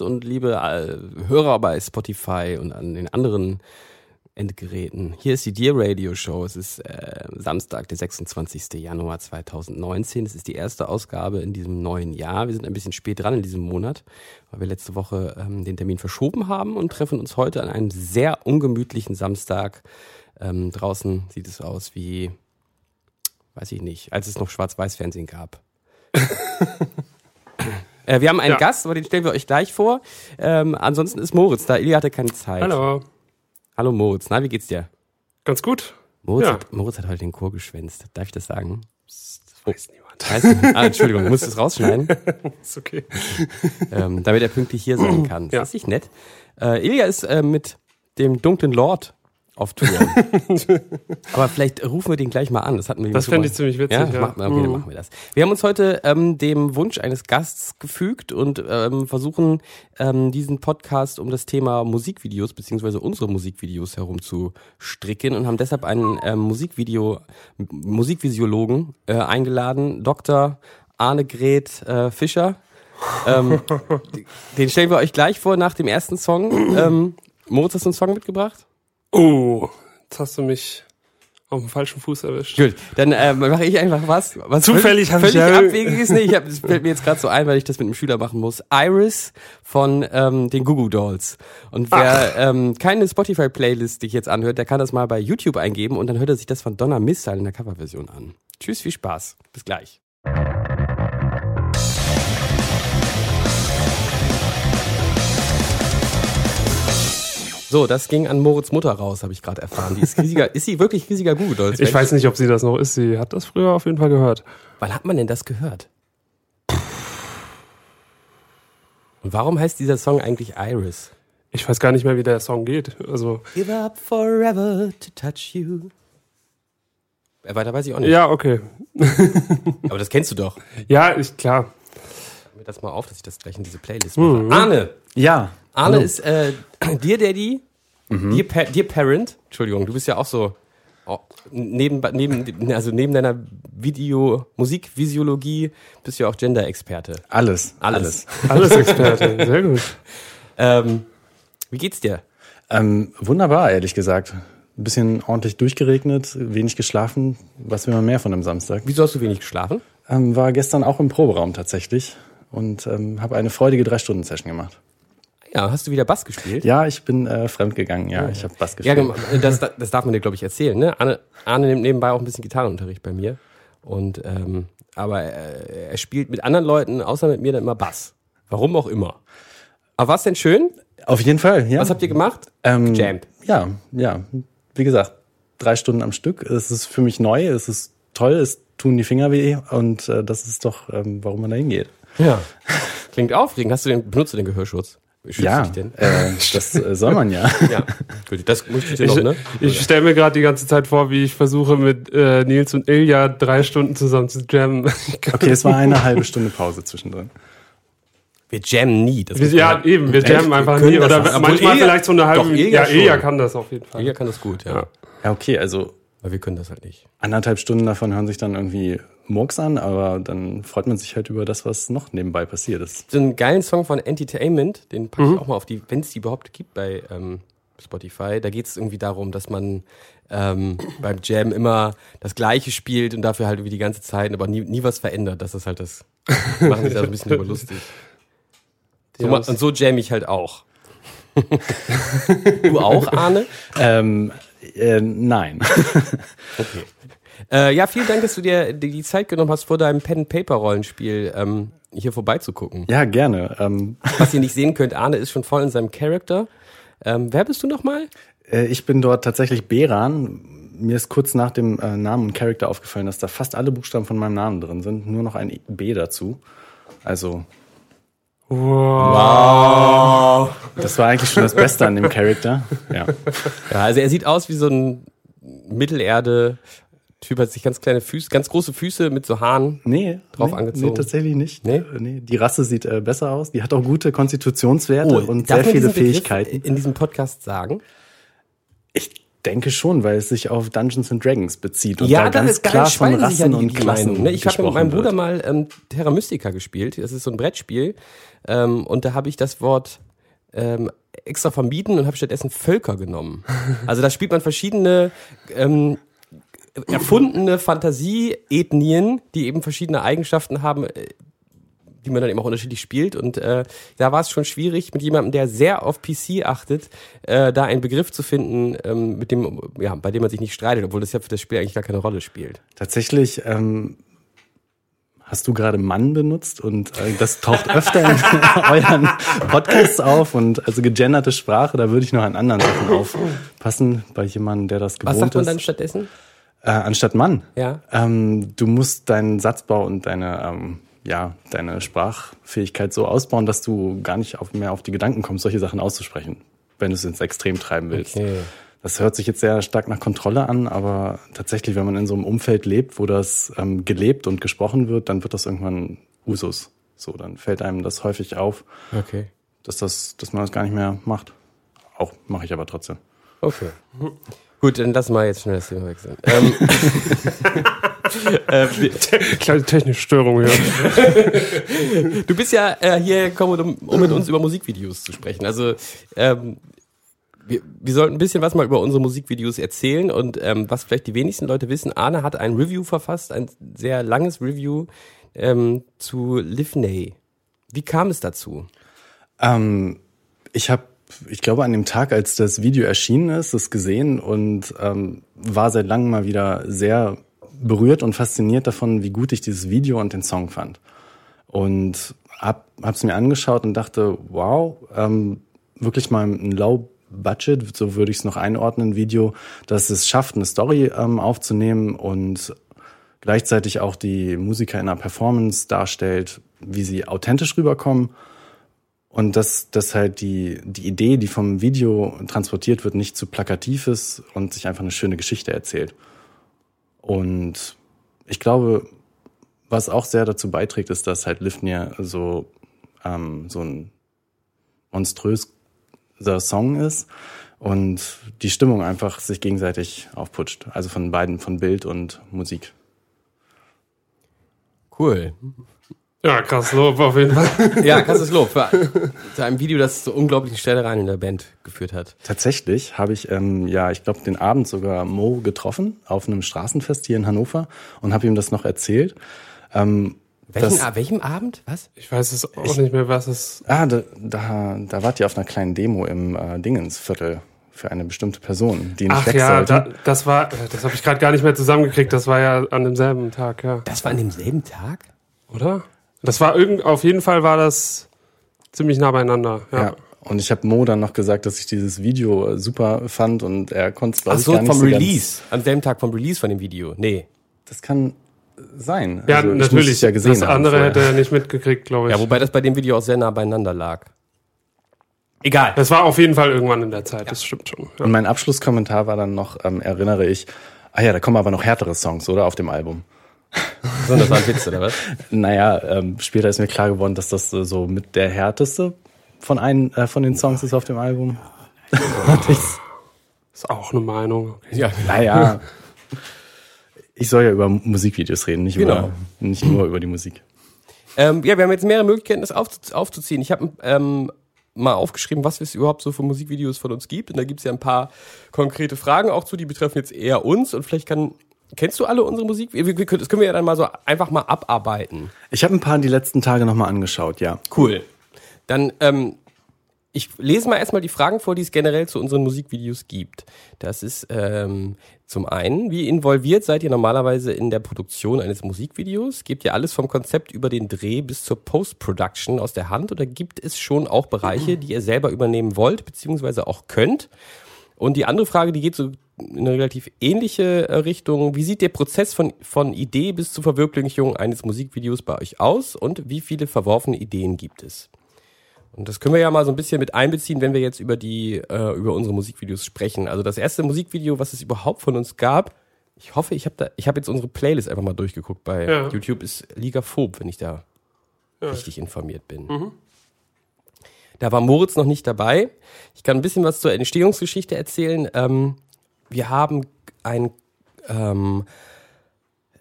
Und liebe äh, Hörer bei Spotify und an den anderen Endgeräten. Hier ist die Dear Radio Show. Es ist äh, Samstag, der 26. Januar 2019. Es ist die erste Ausgabe in diesem neuen Jahr. Wir sind ein bisschen spät dran in diesem Monat, weil wir letzte Woche ähm, den Termin verschoben haben und treffen uns heute an einem sehr ungemütlichen Samstag. Ähm, draußen sieht es aus wie, weiß ich nicht, als es noch Schwarz-Weiß-Fernsehen gab. äh, wir haben einen Ja. Gast, aber den stellen wir euch gleich vor. Ähm, ansonsten ist Moritz da. Ilja hatte keine Zeit. Hallo. Hallo Moritz, na, wie geht's dir? Ganz gut. Moritz, Ja. hat, Moritz hat heute den Chor geschwänzt. Darf ich das sagen? Weiß niemand. Weiß nicht. Ah, Entschuldigung, muss das rausschneiden, Ist okay. ähm, damit er pünktlich hier sein kann. Ist Ja. das nicht nett? Äh, Ilja ist äh, mit dem dunklen Lord auf Tour. Aber vielleicht rufen wir den gleich mal an. Das hatten wir Das fände ich ziemlich witzig. Ja, Ja, Machen wir, okay, dann Mhm. machen wir das. Wir haben uns heute ähm, dem Wunsch eines Gasts gefügt und ähm, versuchen ähm, diesen Podcast um das Thema Musikvideos beziehungsweise unsere Musikvideos herum zu stricken und haben deshalb einen ähm, Musikvideo Musikvisiologen äh, eingeladen, Dr. Arne Gret äh, Fischer. Ähm, den stellen wir euch gleich vor nach dem ersten Song. Ähm, Moritz, hast du einen Song mitgebracht? Oh, jetzt hast du mich auf dem falschen Fuß erwischt. Gut, dann äh, mache ich einfach was. was Zufällig hab völlig, ich völlig ja- abwegiges. Nee, ich hab, das fällt mir jetzt gerade so ein, weil ich das mit einem Schüler machen muss. Iris von ähm, den Goo Goo Dolls. Und wer ähm, keine Spotify-Playlist sich jetzt anhört, der kann das mal bei YouTube eingeben und dann hört er sich das von Donna Missile in der Coverversion an. Tschüss, viel Spaß. Bis gleich. So, das ging an Moritz Mutter raus, habe ich gerade erfahren. Die ist riesiger, ist sie wirklich riesiger Goo Goo Dolls? Ich weiß nicht, ob sie das noch ist. Sie hat das früher auf jeden Fall gehört. Wann hat man denn das gehört? Und warum heißt dieser Song eigentlich Iris? Ich weiß gar nicht mehr, wie der Song geht. Also, Give up forever to touch you. Äh, Weiter weiß ich auch nicht. ja, okay. Aber das kennst du doch. Ja, ich, klar. Schreib mir das mal auf, dass ich das gleich in diese Playlist mache. Arne! Ja. Arne Hallo. ist äh, Dear Daddy, Dear, pa Dear Parent. Entschuldigung, du bist ja auch so oh, neben, neben, also neben deiner Video, Musikvisiologie bist du ja auch Gender-Experte. Alles. Alles. Alles Experte. Sehr gut. Ähm, wie geht's dir? Ähm, wunderbar, ehrlich gesagt. Ein bisschen ordentlich durchgeregnet, wenig geschlafen. Was will man mehr von einem Samstag? Wieso hast du wenig geschlafen? Ähm, war gestern auch im Proberaum tatsächlich und ähm, habe eine freudige Drei-Stunden-Session gemacht. Ja, hast du wieder Bass gespielt? Ja, ich bin äh, fremdgegangen. Ja, ich habe Bass Ja, gespielt. gem- das, das darf man dir, glaube ich, erzählen. Ne? Arne, Arne nimmt nebenbei auch ein bisschen Gitarrenunterricht bei mir. Und ähm, aber äh, er spielt mit anderen Leuten, außer mit mir, dann immer Bass. Warum auch immer. Aber war es denn schön? Auf jeden Fall. Ja. Was habt ihr gemacht? Ähm, Gejammt. Ja, ja. Wie gesagt, drei Stunden am Stück. Es ist für mich neu, es ist toll, es tun die Finger weh und äh, das ist doch, ähm, warum man da hingeht. Ja. Klingt aufregend. Hast du den, benutzt du den Gehörschutz? Ja, denn? äh, das äh, soll man ja. Ja. Gut, das möchte ich dir Ich, noch, ne? ich stelle mir gerade die ganze Zeit vor, wie ich versuche, mit äh, Nils und Ilja drei Stunden zusammen zu jammen. Okay, es war eine halbe Stunde Pause zwischendrin. Wir jammen nie. Das Wir, muss man- ja, eben, wir jammen einfach können nie. Oder manchmal Ilja- vielleicht so eine halbe Doch, Ilja Ja, Ilja schon. kann das auf jeden Fall. Ilja kann das gut, ja. Ja. Ja, okay, also Aber wir können das halt nicht. anderthalb Stunden davon hören sich dann irgendwie Murks an, aber dann freut man sich halt über das, was noch nebenbei passiert ist. so einen geilen Song von Entertainment, den packe ich auch mal auf die, wenn es die überhaupt gibt bei ähm, Spotify. Da geht es irgendwie darum, dass man ähm, beim Jam immer das Gleiche spielt und dafür halt irgendwie die ganze Zeit, aber nie, nie was verändert. Das ist halt das. Machen sich da so ein bisschen über lustig. So, Ja, und so jam ich halt auch. du auch, Arne? Ähm, äh, nein. Okay. Äh, ja, vielen Dank, dass du dir die Zeit genommen hast, vor deinem Pen-Paper-Rollenspiel ähm, hier vorbeizugucken. ja, gerne. Ähm, Was ihr nicht sehen könnt, Arne ist schon voll in seinem Charakter. Ähm, wer bist du nochmal? äh, ich bin dort tatsächlich Beran. Mir ist kurz nach dem äh, Namen und Charakter aufgefallen, dass da fast alle Buchstaben von meinem Namen drin sind, nur noch ein B dazu. Also, Wow. das war eigentlich schon das Beste an dem Charakter. Ja. Ja, also er sieht aus wie so ein Mittelerde-Typ, hat sich ganz kleine Füße, ganz große Füße mit so Haaren. Nee, Drauf nee, angezogen. Nee, tatsächlich nicht. Nee? Äh, nee. Die Rasse sieht äh, besser aus. Die hat auch gute Konstitutionswerte und darf sehr viele diesen Begriff Fähigkeiten. in diesem Podcast sagen? Ich denke schon, weil es sich auf Dungeons and Dragons bezieht und ja, da ganz klar von ja Rassen und Klassen Meinungen. Ne? Ich habe mit meinem Bruder wird. mal ähm, Terra Mystica gespielt. Das ist so ein Brettspiel. Ähm, und da habe ich das Wort ähm, extra vermieden und habe stattdessen Völker genommen. Also da spielt man verschiedene ähm, erfundene Fantasie-Ethnien, die eben verschiedene Eigenschaften haben, äh, die man dann eben auch unterschiedlich spielt. Und äh, da war es schon schwierig, mit jemandem, der sehr auf PC achtet, äh, da einen Begriff zu finden, ähm, mit dem, ja, bei dem man sich nicht streitet, obwohl das ja für das Spiel eigentlich gar keine Rolle spielt. Tatsächlich ähm, hast du gerade Mann benutzt und äh, das taucht öfter in euren Podcasts auf und also gegenderte Sprache, da würde ich noch an anderen Sachen aufpassen, bei jemandem, der das gewohnt Was sagt man ist. dann stattdessen? Äh, anstatt Mann. Ja. Ähm, du musst deinen Satzbau und deine, ähm, ja, deine Sprachfähigkeit so ausbauen, dass du gar nicht auf, mehr auf die Gedanken kommst, solche Sachen auszusprechen, wenn du es ins Extrem treiben willst. Okay. Das hört sich jetzt sehr stark nach Kontrolle an, aber tatsächlich, wenn man in so einem Umfeld lebt, wo das ähm, gelebt und gesprochen wird, dann wird das irgendwann Usus. So, dann fällt einem das häufig auf, Okay. dass das, dass man das gar nicht mehr macht. Auch mache ich aber trotzdem. Okay. Gut, dann lassen wir jetzt schnell das Thema wechseln. Ähm, äh, Kleine technische Störung hier. du bist ja äh, hier gekommen, um, um mit uns über Musikvideos zu sprechen. Also ähm, wir, wir sollten ein bisschen was mal über unsere Musikvideos erzählen und ähm, was vielleicht die wenigsten Leute wissen, Arne hat ein Review verfasst, ein sehr langes Review ähm, zu Livney. Wie kam es dazu? Ähm, ich habe, ich glaube, an dem Tag, als das Video erschienen ist, es gesehen und ähm, war seit langem mal wieder sehr berührt und fasziniert davon, wie gut ich dieses Video und den Song fand. Und hab hab's mir angeschaut und dachte, wow, ähm, wirklich mal ein Low Budget, so würde ich es noch einordnen, Video, dass es schafft, eine Story ähm, aufzunehmen und gleichzeitig auch die Musiker in einer Performance darstellt, wie sie authentisch rüberkommen und dass, dass halt die, die Idee, die vom Video transportiert wird, nicht zu plakativ ist und sich einfach eine schöne Geschichte erzählt. Und ich glaube, was auch sehr dazu beiträgt, ist, dass halt Livnir so, ähm, so ein monströser Song ist und die Stimmung einfach sich gegenseitig aufputscht. Also von beiden, von Bild und Musik. Cool. Ja, krass Lob auf jeden Fall. Ja, krasses Lob für, für ein Video, das zur unglaublichen Stelle rein in der Band geführt hat. Tatsächlich habe ich, ähm, ja, ich glaube, den Abend sogar Mo getroffen auf einem Straßenfest hier in Hannover und habe ihm das noch erzählt. Ähm, Welchen, das, ah, welchem Abend? Was? Ich weiß es auch nicht mehr, was es. ah, da, da, da wart ihr auf einer kleinen Demo im äh, Dingensviertel für eine bestimmte Person, die nicht Ach weg ja, sollte. da, das war, das habe ich gerade gar nicht mehr zusammengekriegt. Das war ja an demselben Tag, ja. Das war an demselben Tag? Oder? Das war irgend, auf jeden Fall war das ziemlich nah beieinander. Ja. ja. Und ich habe Mo dann noch gesagt, dass ich dieses Video äh, super fand und er konnte es, Ach glaube ich, so, gar nicht vom so Release. Am selben Tag vom Release von dem Video. Nee. Das kann sein. Ja, Also, natürlich. ja gesehen das haben andere vorher. hätte er nicht mitgekriegt, glaube ich. Ja, wobei das bei dem Video auch sehr nah beieinander lag. Egal. das war auf jeden Fall irgendwann in der Zeit, das stimmt schon. Ja. Und mein Abschlusskommentar war dann noch, ähm, erinnere ich, ah ja, da kommen aber noch härtere Songs, oder? Auf dem Album. So, das war ein Witz, oder was? Naja, ähm, später ist mir klar geworden, dass das äh, so mit der härteste von einen äh, von den Songs ist auf dem Album. Ist auch eine Meinung. Ja. Naja, ich soll ja über Musikvideos reden, nicht, Genau. über, nicht nur über die Musik. Ähm, ja, wir haben jetzt mehrere Möglichkeiten, das aufzu aufzuziehen. Ich habe ähm, mal aufgeschrieben, was es überhaupt so für Musikvideos von uns gibt. Und da gibt es ja ein paar konkrete Fragen auch zu, die betreffen jetzt eher uns. Und vielleicht kann. Kennst du alle unsere Musik? Das können wir ja dann mal so einfach mal abarbeiten. Ich habe ein paar die letzten Tage nochmal angeschaut, ja. Cool. Dann, ähm, ich lese mal erstmal die Fragen vor, die es generell zu unseren Musikvideos gibt. Das ist ähm, zum einen, wie involviert seid ihr normalerweise in der Produktion eines Musikvideos? Gebt ihr alles vom Konzept über den Dreh bis zur Post-Production aus der Hand oder gibt es schon auch Bereiche, die ihr selber übernehmen wollt, beziehungsweise auch könnt? Und die andere Frage, die geht so eine relativ ähnliche äh, Richtung. Wie sieht der Prozess von, von Idee bis zur Verwirklichung eines Musikvideos bei euch aus und wie viele verworfene Ideen gibt es? Und das können wir ja mal so ein bisschen mit einbeziehen, wenn wir jetzt über die, äh, über unsere Musikvideos sprechen. Also das erste Musikvideo, was es überhaupt von uns gab, ich hoffe, ich habe da, ich habe jetzt unsere Playlist einfach mal durchgeguckt bei Ja. YouTube, ist Liga Phob, wenn ich da richtig informiert bin. Da war Moritz noch nicht dabei. Ich kann ein bisschen was zur Entstehungsgeschichte erzählen. Ähm, wir haben ein, ähm,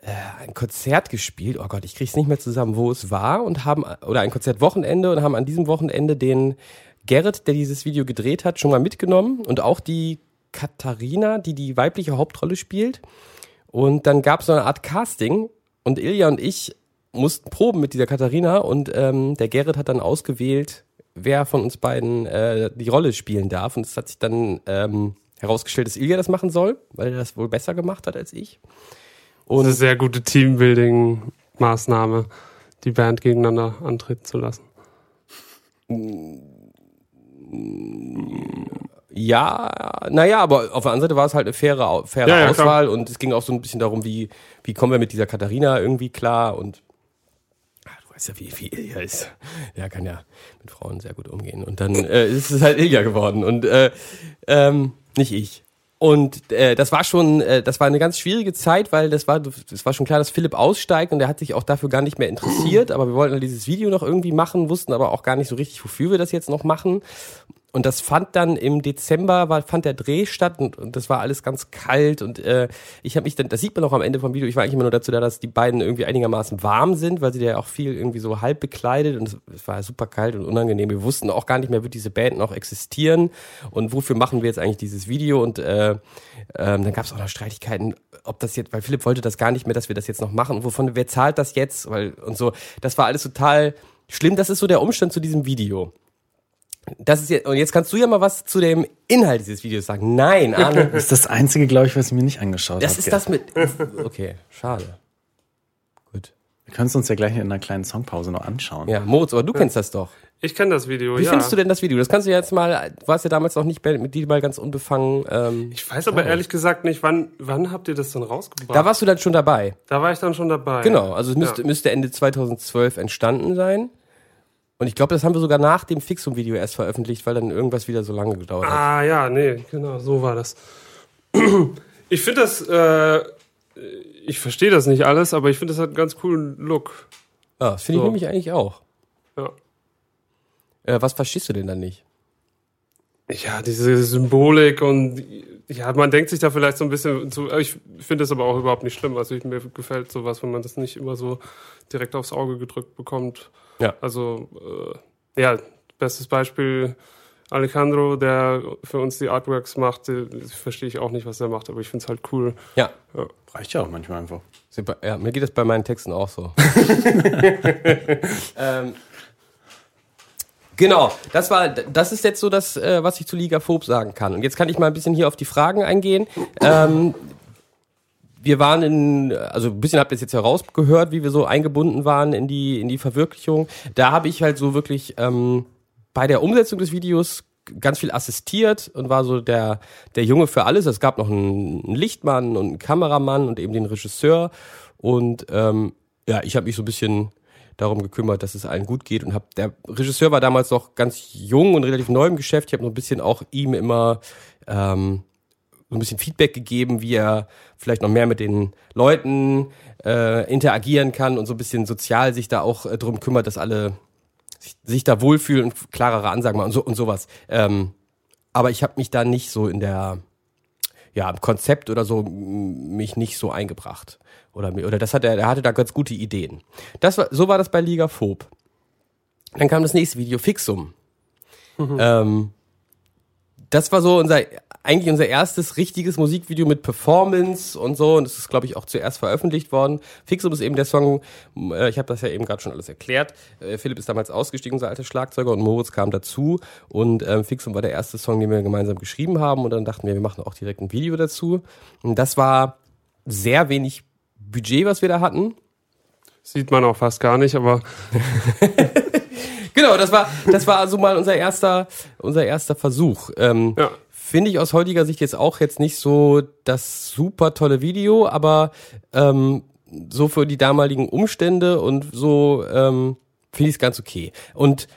äh, ein Konzert gespielt. Oh Gott, ich krieg's nicht mehr zusammen, wo es war und haben oder ein Konzertwochenende und haben an diesem Wochenende den Gerrit, der dieses Video gedreht hat, schon mal mitgenommen und auch die Katharina, die die weibliche Hauptrolle spielt. Und dann gab es so eine Art Casting und Ilja und ich mussten proben mit dieser Katharina und ähm, der Gerrit hat dann ausgewählt, wer von uns beiden äh, die Rolle spielen darf. Und es hat sich dann ähm, herausgestellt, dass Ilja das machen soll, weil er das wohl besser gemacht hat als ich. Und das ist eine sehr gute Teambuilding-Maßnahme, die Band gegeneinander antreten zu lassen. Ja, naja, aber auf der anderen Seite war es halt eine faire, faire ja, ja, Auswahl klar. und es ging auch so ein bisschen darum, wie, wie kommen wir mit dieser Katharina irgendwie klar und weißt ja, wie, wie Ilja ist. Ja, kann ja mit Frauen sehr gut umgehen. Und dann äh, ist es halt Ilja geworden und äh, ähm, nicht ich. Und äh, das war schon, äh, das war eine ganz schwierige Zeit, weil das war, das war schon klar, dass Philipp aussteigt und er hat sich auch dafür gar nicht mehr interessiert. Aber wir wollten dieses Video noch irgendwie machen, wussten aber auch gar nicht so richtig, wofür wir das jetzt noch machen und das fand dann im Dezember, war, fand der Dreh statt und, und das war alles ganz kalt und äh, ich habe mich dann, das sieht man auch am Ende vom Video, ich war eigentlich immer nur dazu da, dass die beiden irgendwie einigermaßen warm sind, weil sie ja auch viel irgendwie so halb bekleidet und es, es war super kalt und unangenehm. Wir wussten auch gar nicht mehr, wird diese Band noch existieren und wofür machen wir jetzt eigentlich dieses Video und äh, ähm, dann gab es auch noch Streitigkeiten, ob das jetzt, weil Philipp wollte das gar nicht mehr, dass wir das jetzt noch machen und wovon, wer zahlt das jetzt, weil und so, das war alles total schlimm. Das ist so der Umstand zu diesem Video. Das ist jetzt, und jetzt kannst du ja mal was zu dem Inhalt dieses Videos sagen. Nein, Arne. Das ist das einzige, glaube ich, was ich mir nicht angeschaut habe. Das ist das mit. Okay, schade. Gut. Wir können es uns ja gleich in einer kleinen Songpause noch anschauen. Ja, Moritz, aber du kennst das doch. Ich kenne das Video, Wie ja. findest du denn das Video? Das kannst du jetzt mal, du warst ja damals noch nicht mit dir mal ganz unbefangen. Ähm, ich weiß aber ehrlich gesagt nicht, wann, wann habt ihr das dann rausgebracht? Da warst du dann schon dabei. Da war ich dann schon dabei. Genau, also es müsste, ja. müsste Ende 2012 entstanden sein. Und ich glaube, das haben wir sogar nach dem Fixum-Video erst veröffentlicht, weil dann irgendwas wieder so lange gedauert hat. Ah ja, nee, genau, so war das. Ich finde das, äh, ich verstehe das nicht alles, aber ich finde, das hat einen ganz coolen Look. Ja, das finde so. ich nämlich eigentlich auch. Ja. Äh, was verstehst du denn dann nicht? Ja, diese Symbolik und ja, man denkt sich da vielleicht so ein bisschen zu, ich finde das aber auch überhaupt nicht schlimm. Also ich, mir gefällt sowas, wenn man das nicht immer so direkt aufs Auge gedrückt bekommt. Ja. Also, äh, ja, bestes Beispiel Alejandro, der für uns die Artworks macht, verstehe ich auch nicht, was er macht, aber ich finde es halt cool. Ja. ja. Reicht ja auch manchmal einfach. Ja, mir geht das bei meinen Texten auch so. ähm, genau, das war, das ist jetzt so das, äh, was ich zu Liga Phob sagen kann. Und jetzt kann ich mal ein bisschen hier auf die Fragen eingehen. Ähm, wir waren in, also ein bisschen habt ihr es jetzt herausgehört, wie wir so eingebunden waren in die, in die Verwirklichung. Da habe ich halt so wirklich ähm, bei der Umsetzung des Videos ganz viel assistiert und war so der, der Junge für alles. Es gab noch einen, Lichtmann und einen Kameramann und eben den Regisseur. Und ähm, ja, ich habe mich so ein bisschen darum gekümmert, dass es allen gut geht und hab der Regisseur war damals noch ganz jung und relativ neu im Geschäft. Ich habe noch ein bisschen auch ihm immer ähm, so ein bisschen Feedback gegeben, wie er vielleicht noch mehr mit den Leuten äh, interagieren kann und so ein bisschen sozial sich da auch äh, drum kümmert, dass alle sich, sich da wohlfühlen und klarere Ansagen machen und so und sowas. Ähm, aber ich habe mich da nicht so in der ja, im Konzept oder so mich nicht so eingebracht. Oder, oder das hat er, er hatte da ganz gute Ideen. Das war, so war das bei Liga Phob. Dann kam das nächste Video, Fixum. Mhm. Ähm, das war so unser eigentlich unser erstes richtiges Musikvideo mit Performance und so. Und das ist, glaube ich, auch zuerst veröffentlicht worden. Fixum ist eben der Song, äh, ich habe das ja eben gerade schon alles erklärt. Äh, Philipp ist damals ausgestiegen, unser alter Schlagzeuger, und Moritz kam dazu. Und ähm, Fixum war der erste Song, den wir gemeinsam geschrieben haben. Und dann dachten wir, wir machen auch direkt ein Video dazu. Und das war sehr wenig Budget, was wir da hatten. Sieht man auch fast gar nicht, aber genau, das war, das war also mal unser erster, unser erster Versuch. Ähm, ja. Finde ich aus heutiger Sicht jetzt auch jetzt nicht so das super tolle Video, aber ähm, so für die damaligen Umstände und so ähm, finde ich es ganz okay. Und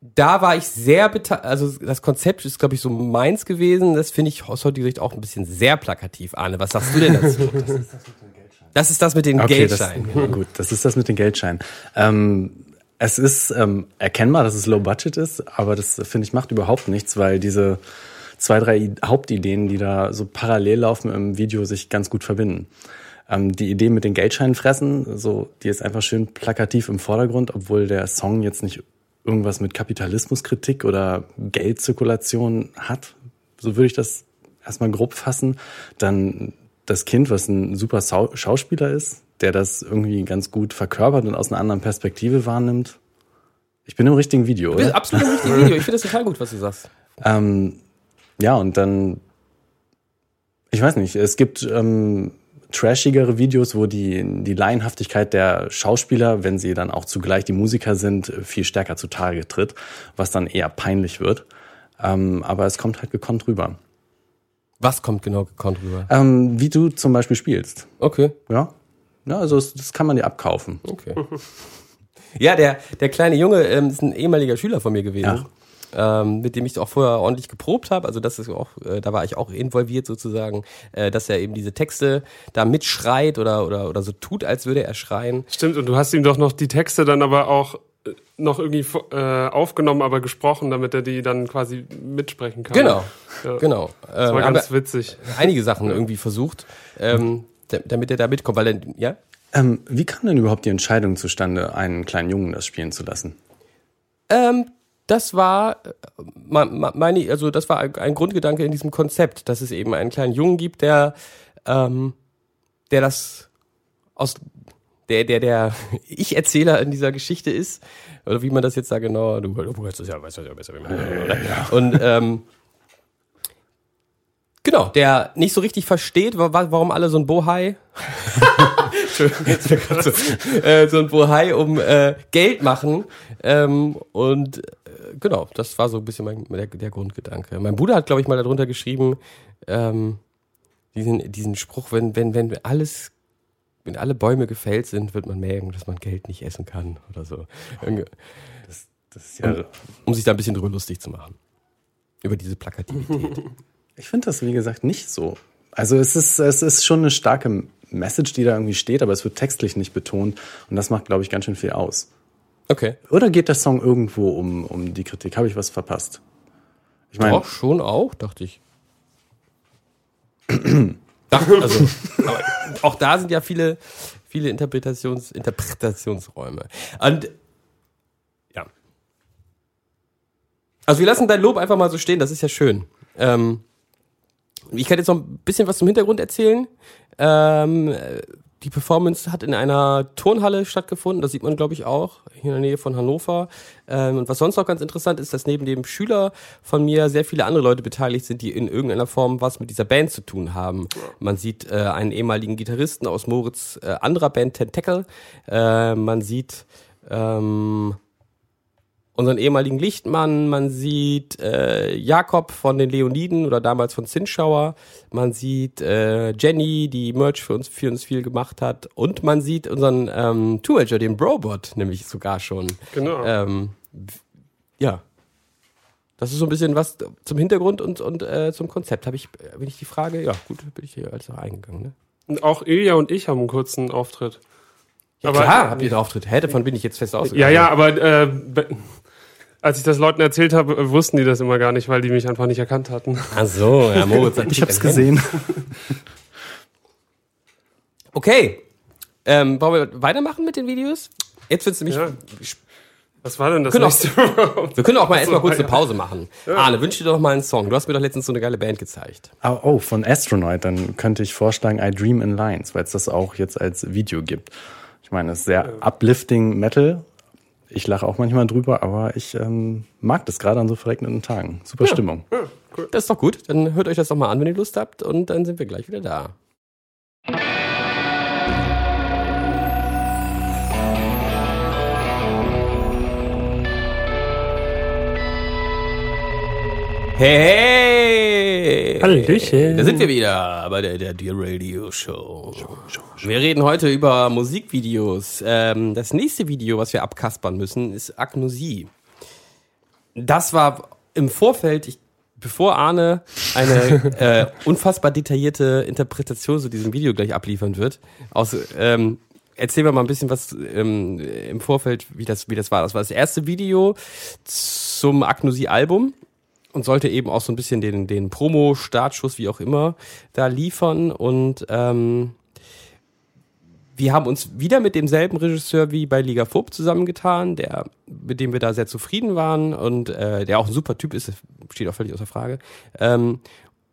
da war ich sehr beteiligt, also das Konzept ist, glaube ich, so meins gewesen. Das finde ich aus heutiger Sicht auch ein bisschen sehr plakativ, Arne. Was sagst du denn dazu? Das ist das mit den okay, Geldscheinen. Das, genau. Gut, das ist das mit den Geldscheinen. Ähm, es ist ähm, erkennbar, dass es Low Budget ist, aber das finde ich macht überhaupt nichts, weil diese zwei, drei Hauptideen, die da so parallel laufen im Video, sich ganz gut verbinden. Ähm, die Idee mit den Geldscheinen fressen, so, die ist einfach schön plakativ im Vordergrund, obwohl der Song jetzt nicht irgendwas mit Kapitalismuskritik oder Geldzirkulation hat. So würde ich das erstmal grob fassen. Dann das Kind, was ein super Schauspieler ist, der das irgendwie ganz gut verkörpert und aus einer anderen Perspektive wahrnimmt. Ich bin im richtigen Video, oder? Absolut im richtigen Video. Ich finde das total gut, was du sagst. Ähm, ja, und dann, ich weiß nicht, es gibt ähm, trashigere Videos, wo die, die Laienhaftigkeit der Schauspieler, wenn sie dann auch zugleich die Musiker sind, viel stärker zutage tritt, was dann eher peinlich wird. Ähm, aber es kommt halt gekonnt rüber. Was kommt genau gekonnt rüber? Ähm, wie du zum Beispiel spielst. Okay. Ja. Ja, also das, das kann man dir abkaufen. Okay. ja, der, der kleine Junge ähm, ist ein ehemaliger Schüler von mir gewesen. Ja ähm, mit dem ich auch vorher ordentlich geprobt habe. Also das ist auch, äh, da war ich auch involviert sozusagen, äh, dass er eben diese Texte da mitschreit oder, oder, oder so tut, als würde er schreien. Stimmt, und du hast ihm doch noch die Texte dann aber auch äh, noch irgendwie äh, aufgenommen, aber gesprochen, damit er die dann quasi mitsprechen kann. Genau, ja. genau. Das war ähm, ganz witzig. Einige Sachen irgendwie versucht, ähm, damit er da mitkommt, weil er, ja? Ähm, wie kam denn überhaupt die Entscheidung zustande, einen kleinen Jungen das spielen zu lassen? Ähm, das war meine, also das war ein Grundgedanke in diesem Konzept, dass es eben einen kleinen Jungen gibt, der, ähm, der das aus der, der, der Ich-Erzähler in dieser Geschichte ist, oder wie man das jetzt da genau, du, du weißt das ja, weißt das ja besser. Und ähm, genau, der nicht so richtig versteht, warum alle so ein Bohai so, äh, so ein Bohai um äh, Geld machen ähm, und genau, das war so ein bisschen mein, der, der Grundgedanke. Mein Bruder hat, glaube ich, mal darunter geschrieben, ähm, diesen, diesen Spruch, wenn, wenn, wenn alles, wenn alle Bäume gefällt sind, wird man merken, dass man Geld nicht essen kann oder so. Das, das ist ja um, um sich da ein bisschen drüber lustig zu machen. Über diese Plakativität. Ich finde das, wie gesagt, nicht so. Also es ist, es ist schon eine starke Message, die da irgendwie steht, aber es wird textlich nicht betont. Und das macht, glaube ich, ganz schön viel aus. Okay. Oder geht der Song irgendwo um, um die Kritik? Habe ich was verpasst? Ich meine, Doch, schon auch, dachte ich. also, aber auch da sind ja viele, viele Interpretations, Interpretationsräume. Und ja. Also wir lassen dein Lob einfach mal so stehen, das ist ja schön. Ähm, ich kann jetzt noch ein bisschen was zum Hintergrund erzählen. Ähm, die Performance hat in einer Turnhalle stattgefunden, das sieht man, glaube ich, auch, hier in der Nähe von Hannover. Ähm, und was sonst auch ganz interessant ist, dass neben dem Schüler von mir sehr viele andere Leute beteiligt sind, die in irgendeiner Form was mit dieser Band zu tun haben. Man sieht äh, einen ehemaligen Gitarristen aus Moritz äh, anderer Band, Tentacle. Äh, man sieht ähm, unseren ehemaligen Lichtmann, man sieht äh, Jakob von den Leoniden oder damals von Zinschauer, man sieht äh, Jenny, die Merch für uns, für uns viel gemacht hat und man sieht unseren ähm, Two-Edger, den Brobot, nämlich sogar schon. Genau. Ähm, ja. Das ist so ein bisschen was zum Hintergrund und, und äh, zum Konzept. Habe ich, bin ich die Frage, ja gut, bin ich hier also eingegangen. Ne? Und auch Ilja und ich haben einen kurzen Auftritt. Ja, aber, klar, habt ihr einen Auftritt. Hä, davon bin ich jetzt fest ausgegangen. Ja, ja, aber äh, als ich das Leuten erzählt habe, wussten die das immer gar nicht, weil die mich einfach nicht erkannt hatten. Ach so, ja, Moritz. ich hab's gesehen. Okay. Ähm, wollen wir weitermachen mit den Videos? Jetzt wird's nämlich. Ja. Was war denn das nächste auch, Wir können auch mal erstmal kurz eine Pause machen. Ja. Arne, wünsch dir doch mal einen Song. Du hast mir doch letztens so eine geile Band gezeigt. Oh, oh, von Astronaut. Dann könnte ich vorschlagen I Dream in Lines, weil es das auch jetzt als Video gibt. Ich meine, es ist sehr uplifting Metal ich lache auch manchmal drüber, aber ich ähm, mag das gerade an so verregneten Tagen. Super ja, Stimmung. Ja, cool. Das ist doch gut. Dann hört euch das doch mal an, wenn ihr Lust habt und dann sind wir gleich wieder da. Hey! Hallöchen! Da sind wir wieder bei der, der Dear Radio Show. Wir reden heute über Musikvideos. Ähm, das nächste Video, was wir abkaspern müssen, ist Agnosie. Das war im Vorfeld, ich, bevor Arne eine äh, unfassbar detaillierte Interpretation zu diesem Video gleich abliefern wird, aus, ähm, erzählen wir mal ein bisschen was ähm, im Vorfeld, wie das, wie das war. Das war das erste Video zum Agnosie-Album und sollte eben auch so ein bisschen den, den Promo-Startschuss, wie auch immer, da liefern. Und ähm, wir haben uns wieder mit demselben Regisseur wie bei Liga Fub zusammengetan, der, mit dem wir da sehr zufrieden waren und äh, der auch ein super Typ ist, steht auch völlig außer Frage. Ähm,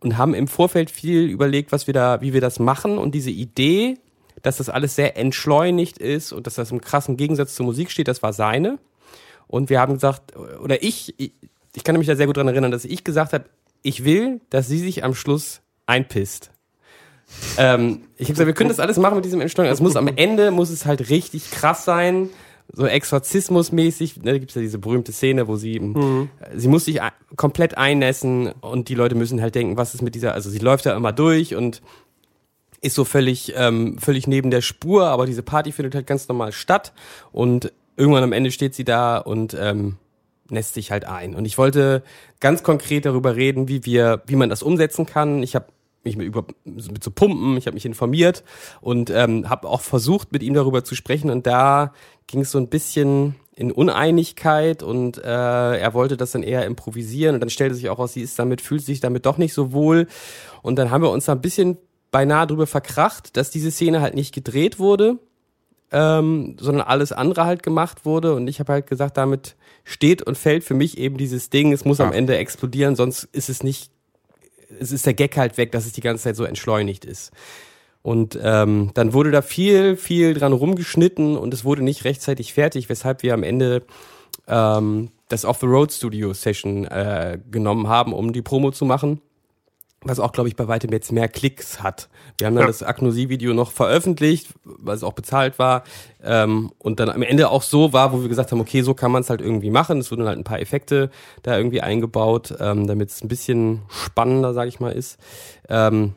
und haben im Vorfeld viel überlegt, was wir da, wie wir das machen. Und diese Idee, dass das alles sehr entschleunigt ist und dass das im krassen Gegensatz zur Musik steht, das war seine. Und wir haben gesagt, oder ich, ich kann mich da sehr gut dran erinnern, dass ich gesagt habe, ich will, dass sie sich am Schluss einpisst. ähm, ich habe gesagt, wir können das alles machen mit diesem Entschleunigung. Es muss am Ende muss es halt richtig krass sein, so Exorzismusmäßig. Ne, da gibt es ja diese berühmte Szene, wo sie mhm. sie muss sich komplett einnässen und die Leute müssen halt denken, was ist mit dieser. Also sie läuft ja immer durch und ist so völlig ähm, völlig neben der Spur, aber diese Party findet halt ganz normal statt und irgendwann am Ende steht sie da und ähm, nässt sich halt ein. Und ich wollte ganz konkret darüber reden, wie wir, wie man das umsetzen kann. Ich habe mich mit, über, mit so Pumpen, ich habe mich informiert und ähm, habe auch versucht, mit ihm darüber zu sprechen. Und da ging es so ein bisschen in Uneinigkeit und äh, er wollte das dann eher improvisieren und dann stellte sich auch aus, sie ist damit, fühlt sich damit doch nicht so wohl. Und dann haben wir uns da ein bisschen beinahe drüber verkracht, dass diese Szene halt nicht gedreht wurde, ähm, sondern alles andere halt gemacht wurde. Und ich habe halt gesagt, damit steht und fällt für mich eben dieses Ding, es muss ja. am Ende explodieren, sonst ist es nicht es ist der Gag halt weg, dass es die ganze Zeit so entschleunigt ist. Und ähm, dann wurde da viel, viel dran rumgeschnitten und es wurde nicht rechtzeitig fertig, weshalb wir am Ende ähm, das Off-the-Road Studio Session äh, genommen haben, um die Promo zu machen was auch, glaube ich, bei weitem jetzt mehr Klicks hat. Wir haben dann ja. das Agnosie-Video noch veröffentlicht, weil es auch bezahlt war ähm, und dann am Ende auch so war, wo wir gesagt haben, okay, so kann man es halt irgendwie machen. Es wurden halt ein paar Effekte da irgendwie eingebaut, ähm, damit es ein bisschen spannender, sage ich mal, ist. Ähm,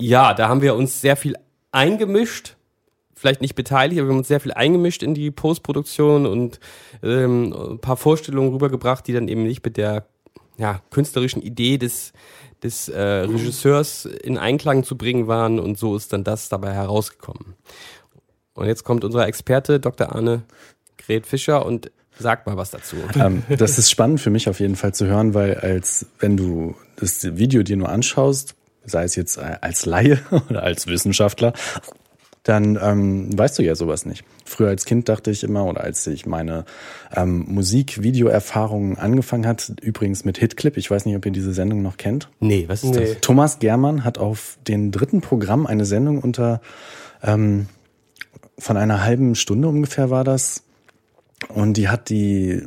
ja, da haben wir uns sehr viel eingemischt, vielleicht nicht beteiligt, aber wir haben uns sehr viel eingemischt in die Postproduktion und ähm, ein paar Vorstellungen rübergebracht, die dann eben nicht mit der ja, künstlerischen Idee des des äh, Regisseurs in Einklang zu bringen waren und so ist dann das dabei herausgekommen. Und jetzt kommt unser Experte Dr. Arne Gret Fischer und sagt mal was dazu. Ähm, das ist spannend für mich auf jeden Fall zu hören, weil als wenn du das Video dir nur anschaust, sei es jetzt als Laie oder als Wissenschaftler, dann ähm, weißt du ja sowas nicht. Früher als Kind dachte ich immer, oder als ich meine ähm, Musik-Video-Erfahrungen angefangen hat, übrigens mit Hitclip, ich weiß nicht, ob ihr diese Sendung noch kennt. Nee, was ist nee. das? Thomas Germann hat auf den dritten Programm eine Sendung unter ähm, von einer halben Stunde ungefähr war das. Und die hat die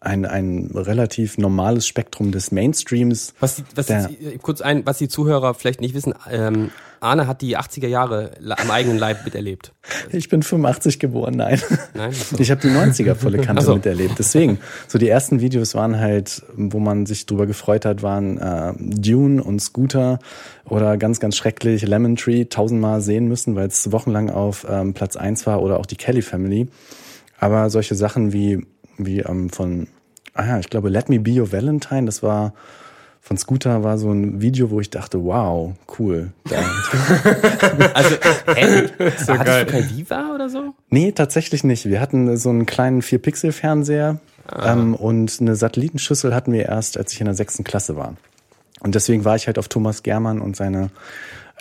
ein, ein relativ normales Spektrum des Mainstreams. Was, die, was die, kurz ein, was die Zuhörer vielleicht nicht wissen, ähm, Arne hat die 80er Jahre am eigenen Leib miterlebt. Ich bin 85 geboren, nein. Nein. So. Ich habe die 90er volle Kante so. miterlebt. Deswegen, so die ersten Videos waren halt, wo man sich drüber gefreut hat, waren äh, Dune und Scooter oder ganz, ganz schrecklich Lemon Tree tausendmal sehen müssen, weil es wochenlang auf ähm, Platz eins war oder auch die Kelly Family. Aber solche Sachen wie, wie ähm, von, ah ja, ich glaube, Let Me Be Your Valentine, das war von Scooter war so ein Video, wo ich dachte, wow, cool. also, hä? So Hattest du kein Viva oder so? Nee, tatsächlich nicht. Wir hatten so einen kleinen 4-Pixel-Fernseher ah. ähm, und eine Satellitenschüssel hatten wir erst, als ich in der sechsten Klasse war. Und deswegen war ich halt auf Thomas Germann und seine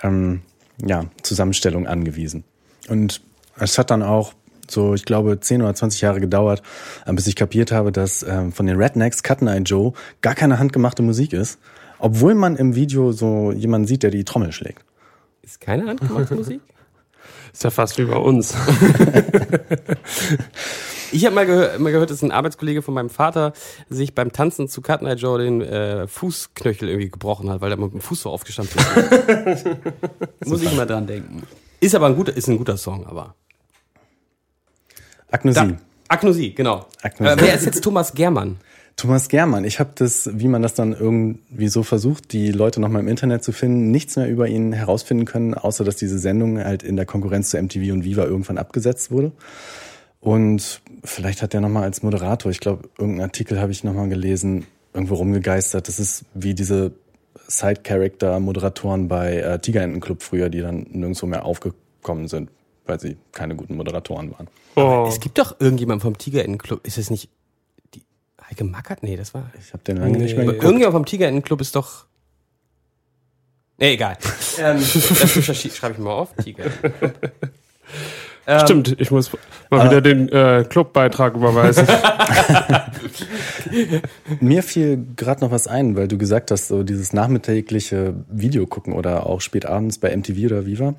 ähm, ja, Zusammenstellung angewiesen. Und es hat dann auch so, ich glaube, 10 oder 20 Jahre gedauert, äh, bis ich kapiert habe, dass äh, von den Rednecks Cut Night Joe gar keine handgemachte Musik ist, obwohl man im Video so jemanden sieht, der die Trommel schlägt. Ist keine handgemachte Musik? Ist ja fast wie bei uns. ich habe mal, gehör, mal gehört, dass ein Arbeitskollege von meinem Vater sich beim Tanzen zu Cut Night Joe den äh, Fußknöchel irgendwie gebrochen hat, weil er mit dem Fuß so aufgestanden ist. Muss ich mal dran denken. Ist aber ein guter, ist ein guter Song, aber. Agnosie. Agnosie, genau. Agnosie. Äh, wer ist jetzt Thomas Germann? Thomas Germann. Ich habe das, wie man das dann irgendwie so versucht, die Leute nochmal im Internet zu finden, nichts mehr über ihn herausfinden können, außer dass diese Sendung halt in der Konkurrenz zu MTV und Viva irgendwann abgesetzt wurde. Und vielleicht hat er nochmal als Moderator, ich glaube, irgendeinen Artikel habe ich nochmal gelesen, irgendwo rumgegeistert. Das ist wie diese Side-Character-Moderatoren bei äh, Tigerentenclub früher, die dann nirgendwo mehr aufgekommen sind, weil sie keine guten Moderatoren waren. Oh. Es gibt doch irgendjemand vom Tigerentenclub, ist es nicht Heike Mackert? Nee, das war. Ich habe den lange nicht mehr Nee. geguckt. Irgendjemand vom Tigerentenclub ist doch. Nee, egal. ähm, das schreibe ich mal auf. Tiger. Ähm, Stimmt, ich muss mal wieder den äh, Clubbeitrag überweisen. Mir fiel gerade noch was ein, weil du gesagt hast, so dieses nachmittägliche Video gucken oder auch spät abends bei MTV oder Viva.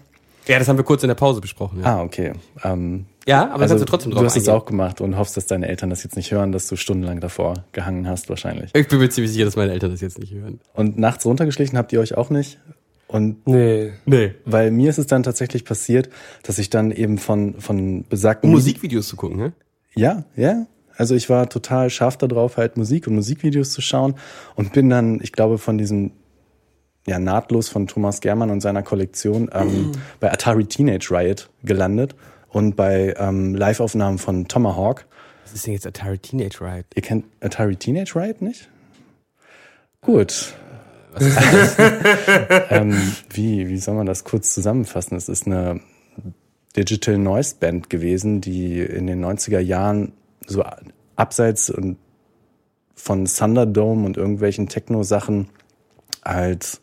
Ja, das haben wir kurz in der Pause besprochen. Ja, Ah, okay. Ähm, ja aber also kannst du trotzdem drauf du hast es auch gemacht und hoffst, dass deine Eltern das jetzt nicht hören, dass du stundenlang davor gehangen hast wahrscheinlich. Ich bin mir ziemlich sicher, dass meine Eltern das jetzt nicht hören. Und nachts runtergeschlichen habt ihr euch auch nicht? Und nee. Nee. weil mir ist es dann tatsächlich passiert, dass ich dann eben von, von besagten Um Musikvideos zu gucken, ne? Ja, ja. Also ich war total scharf darauf, halt Musik und Musikvideos zu schauen und bin dann, ich glaube, von diesem ja nahtlos von Thomas Germann und seiner Kollektion ähm, bei Atari Teenage Riot gelandet und bei ähm, Live-Aufnahmen von Tomahawk. Was ist denn jetzt Atari Teenage Riot? Ihr kennt Atari Teenage Riot nicht? Gut. ähm, wie, wie soll man das kurz zusammenfassen? Es ist eine Digital Noise Band gewesen, die in den 90er Jahren so abseits und von Thunderdome und irgendwelchen Techno-Sachen halt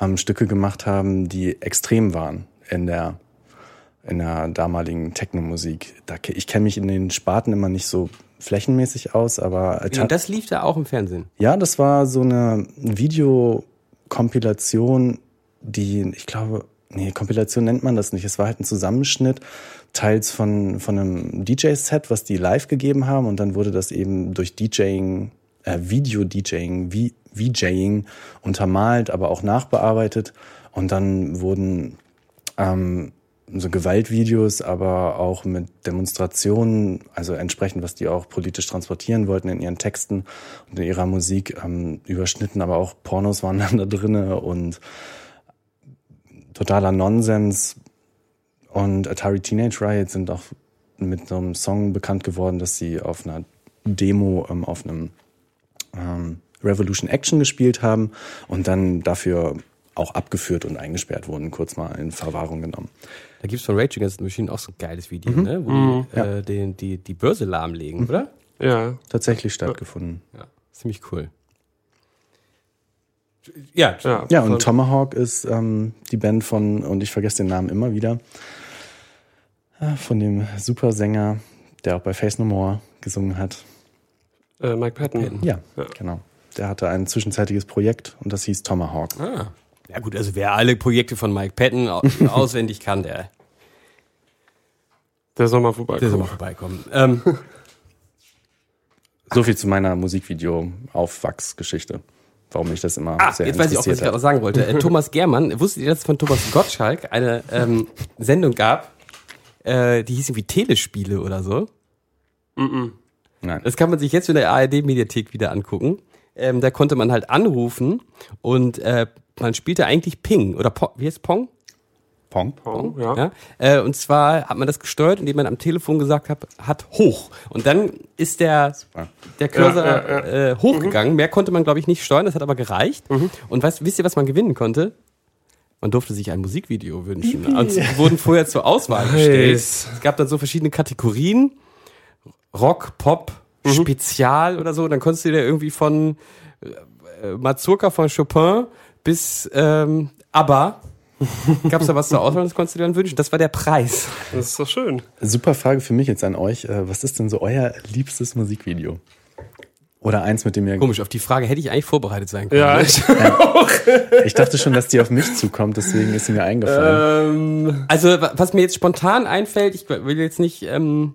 ähm, Stücke gemacht haben, die extrem waren in der in der damaligen Techno-Musik. Da, ich kenne mich in den Sparten immer nicht so flächenmäßig aus, aber Und das lief da auch im Fernsehen. ja, das war so eine Videokompilation, die, ich glaube, nee, Kompilation nennt man das nicht. Es war halt ein Zusammenschnitt, teils von, von einem DJ-Set, was die live gegeben haben, und dann wurde das eben durch DJing, äh, Video-DJing, V- VJing untermalt, aber auch nachbearbeitet. Und dann wurden ähm, so Gewaltvideos, aber auch mit Demonstrationen, also entsprechend, was die auch politisch transportieren wollten in ihren Texten und in ihrer Musik ähm, überschnitten, aber auch Pornos waren dann da drinne und totaler Nonsens. Und Atari Teenage Riot sind auch mit so einem Song bekannt geworden, dass sie auf einer Demo ähm, auf einem ähm, Revolution Action gespielt haben und dann dafür auch abgeführt und eingesperrt wurden, kurz mal in Verwahrung genommen. Da gibt's von Rage Against the Machine auch so ein geiles Video, ne? Wo Mhm. die, äh, den, die die Börse lahmlegen, oder? Ja. Tatsächlich stattgefunden. Ja, ziemlich cool. Ja, Ja. Ja, und Tomahawk ist ähm, die Band von, und ich vergesse den Namen immer wieder, äh, von dem Supersänger, der auch bei Face No More gesungen hat. Äh, Mike Patton. Ja, Ja. genau. Der hatte ein zwischenzeitiges Projekt und das hieß Tomahawk. Ah. Ja gut, also wer alle Projekte von Mike Patton au- auswendig kann, der, Der soll mal der soll mal vorbeikommen. vorbeikommen. Ähm, So viel zu meiner Musikvideo-Aufwachsgeschichte. Warum mich das immer ah, sehr jetzt weiß ich auch, was ich gerade sagen wollte. Äh, Thomas Germann, wusstet ihr, dass es von Thomas Gottschalk eine ähm, Sendung gab, äh, die hieß irgendwie Telespiele oder so? Nein. Das kann man sich jetzt in der ARD-Mediathek wieder angucken. Ähm, da konnte man halt anrufen und äh, man spielte eigentlich Ping oder po wie heißt Pong? Pong? Oh, ja. Ja? Äh, und zwar hat man das gesteuert, indem man am Telefon gesagt hat, hat hoch. Und dann ist der, der Cursor Ja, ja, Äh, hochgegangen. Mehr konnte man, glaube ich, nicht steuern, das hat aber gereicht. Und weißt, wisst ihr, was man gewinnen konnte? Man durfte sich ein Musikvideo wünschen. Und sie wurden vorher zur Auswahl gestellt. Nice. Es gab dann so verschiedene Kategorien. Rock, Pop, Spezial oder so. Und dann konntest du dir irgendwie von äh, Mazurka von Chopin bis ähm, ABBA gab's da was zur Auswahl, das konntest du dir dann wünschen. Das war der Preis. Das ist doch schön. Super Frage für mich jetzt an euch. Äh, Was ist denn so euer liebstes Musikvideo? Oder eins, mit dem ihr... Komisch, auf die Frage hätte ich eigentlich vorbereitet sein können. Ja, ne? ich, Ich dachte schon, dass die auf mich zukommt, deswegen ist sie mir eingefallen. ähm, Also, wa- was mir jetzt spontan einfällt, ich will jetzt nicht ähm,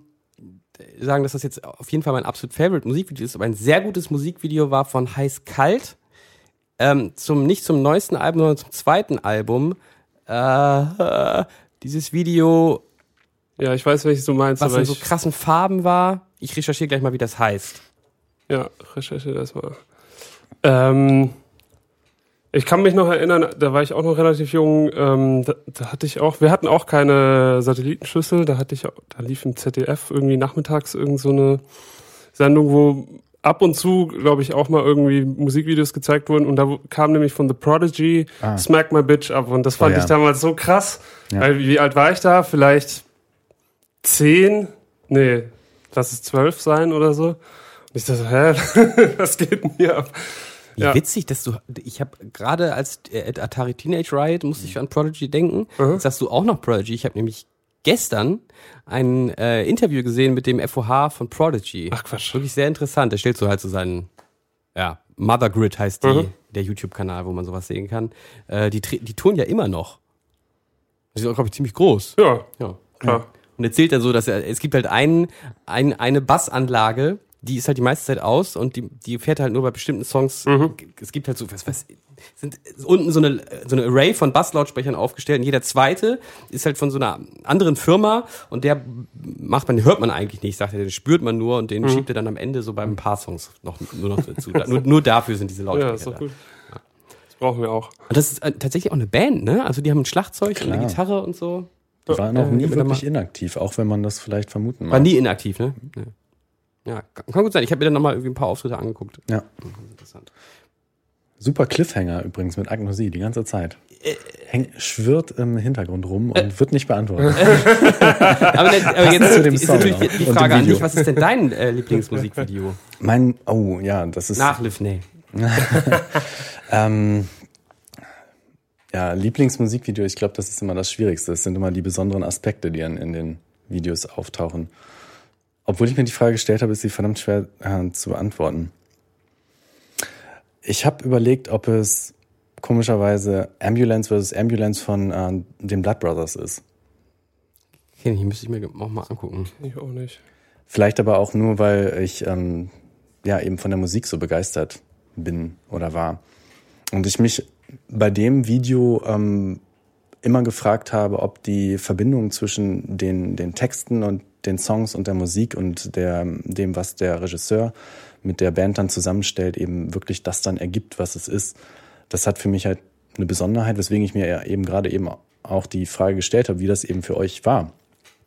sagen, dass das jetzt auf jeden Fall mein absolut favorite Musikvideo ist, aber ein sehr gutes Musikvideo war von Heiß Kalt. Ähm, zum, nicht zum neuesten Album, sondern zum zweiten Album. Äh, dieses Video, ja, ich weiß, welches du meinst, was in so krassen Farben war. Ich recherchiere gleich mal, wie das heißt. ja, recherchiere das mal. Ähm, ich kann mich noch erinnern, da war ich auch noch relativ jung, ähm, da, da hatte ich auch, wir hatten auch keine Satellitenschüssel, da hatte ich, da lief im ZDF irgendwie nachmittags irgend so eine Sendung, wo ab und zu, glaube ich, auch mal irgendwie Musikvideos gezeigt wurden und da kam nämlich von The Prodigy Ah. Smack My Bitch ab und das fand Oh ja. ich damals so krass. Ja. Weil, wie alt war ich da? Vielleicht zehn? Nee, lass es zwölf sein oder so. ich dachte, hä, was geht denn hier ab? Wie Ja. witzig, dass du, ich habe gerade als äh, Atari Teenage Riot musste ich an Prodigy denken. Jetzt sagst du auch noch Prodigy. Ich habe nämlich gestern ein äh, Interview gesehen mit dem FOH von Prodigy. Ach, Quatsch. Wirklich sehr interessant. Der stellt so halt so seinen, ja, Mother Grid heißt die, Mhm. der YouTube-Kanal, wo man sowas sehen kann. Äh, die, die tun ja immer noch. Die sind, glaube ich, ziemlich groß. Ja, Ja. klar. Und erzählt dann so, dass er, es gibt halt einen, ein, eine Bassanlage, die ist halt die meiste Zeit aus und die, die fährt halt nur bei bestimmten Songs. Es gibt halt so, was, was, sind unten so eine, so eine Array von Basslautsprechern aufgestellt und jeder zweite ist halt von so einer anderen Firma und der macht man, den hört man eigentlich nicht, sagt er, den spürt man nur und den schiebt er dann am Ende so beim paar Songs noch, nur noch dazu. Da, nur, nur dafür sind diese Lautsprecher Ja, ist doch da. gut. Das brauchen wir auch. Und das ist äh, tatsächlich auch eine Band, ne? Also die haben ein Schlagzeug und Klar. eine Gitarre und so. Die waren auch Ja, nie wirklich inaktiv, auch wenn man das vielleicht vermuten War mag. nie inaktiv, ne? Ja, ja kann gut sein. Ich habe mir dann nochmal irgendwie ein paar Auftritte angeguckt. Ja. Interessant. Super Cliffhanger übrigens mit Agnosie die ganze Zeit. Häng, schwirrt im Hintergrund rum und wird nicht beantwortet. Aber, ne- aber jetzt zu dem ist Song natürlich die Frage an dich, was ist denn dein äh, Lieblingsmusikvideo? Mein, oh ja, das ist Nach Liv Nee. ähm, ja Lieblingsmusikvideo. Ich glaube, das ist immer das Schwierigste. Es sind immer die besonderen Aspekte, die dann in den Videos auftauchen. Obwohl ich mir die Frage gestellt habe, ist sie verdammt schwer äh, zu beantworten. Ich habe überlegt, ob es komischerweise Ambulance vs. Ambulance von äh, den Blood Brothers ist. Okay, die müsste ich mir auch mal angucken. Ich auch nicht. Vielleicht aber auch nur, weil ich ähm, ja eben von der Musik so begeistert bin oder war. Und ich mich bei dem Video ähm, immer gefragt habe, ob die Verbindung zwischen den, den Texten und den Songs und der Musik und der, dem, was der Regisseur mit der Band dann zusammenstellt, eben wirklich das dann ergibt, was es ist. Das hat für mich halt eine Besonderheit, weswegen ich mir ja eben gerade eben auch die Frage gestellt habe, wie das eben für euch war,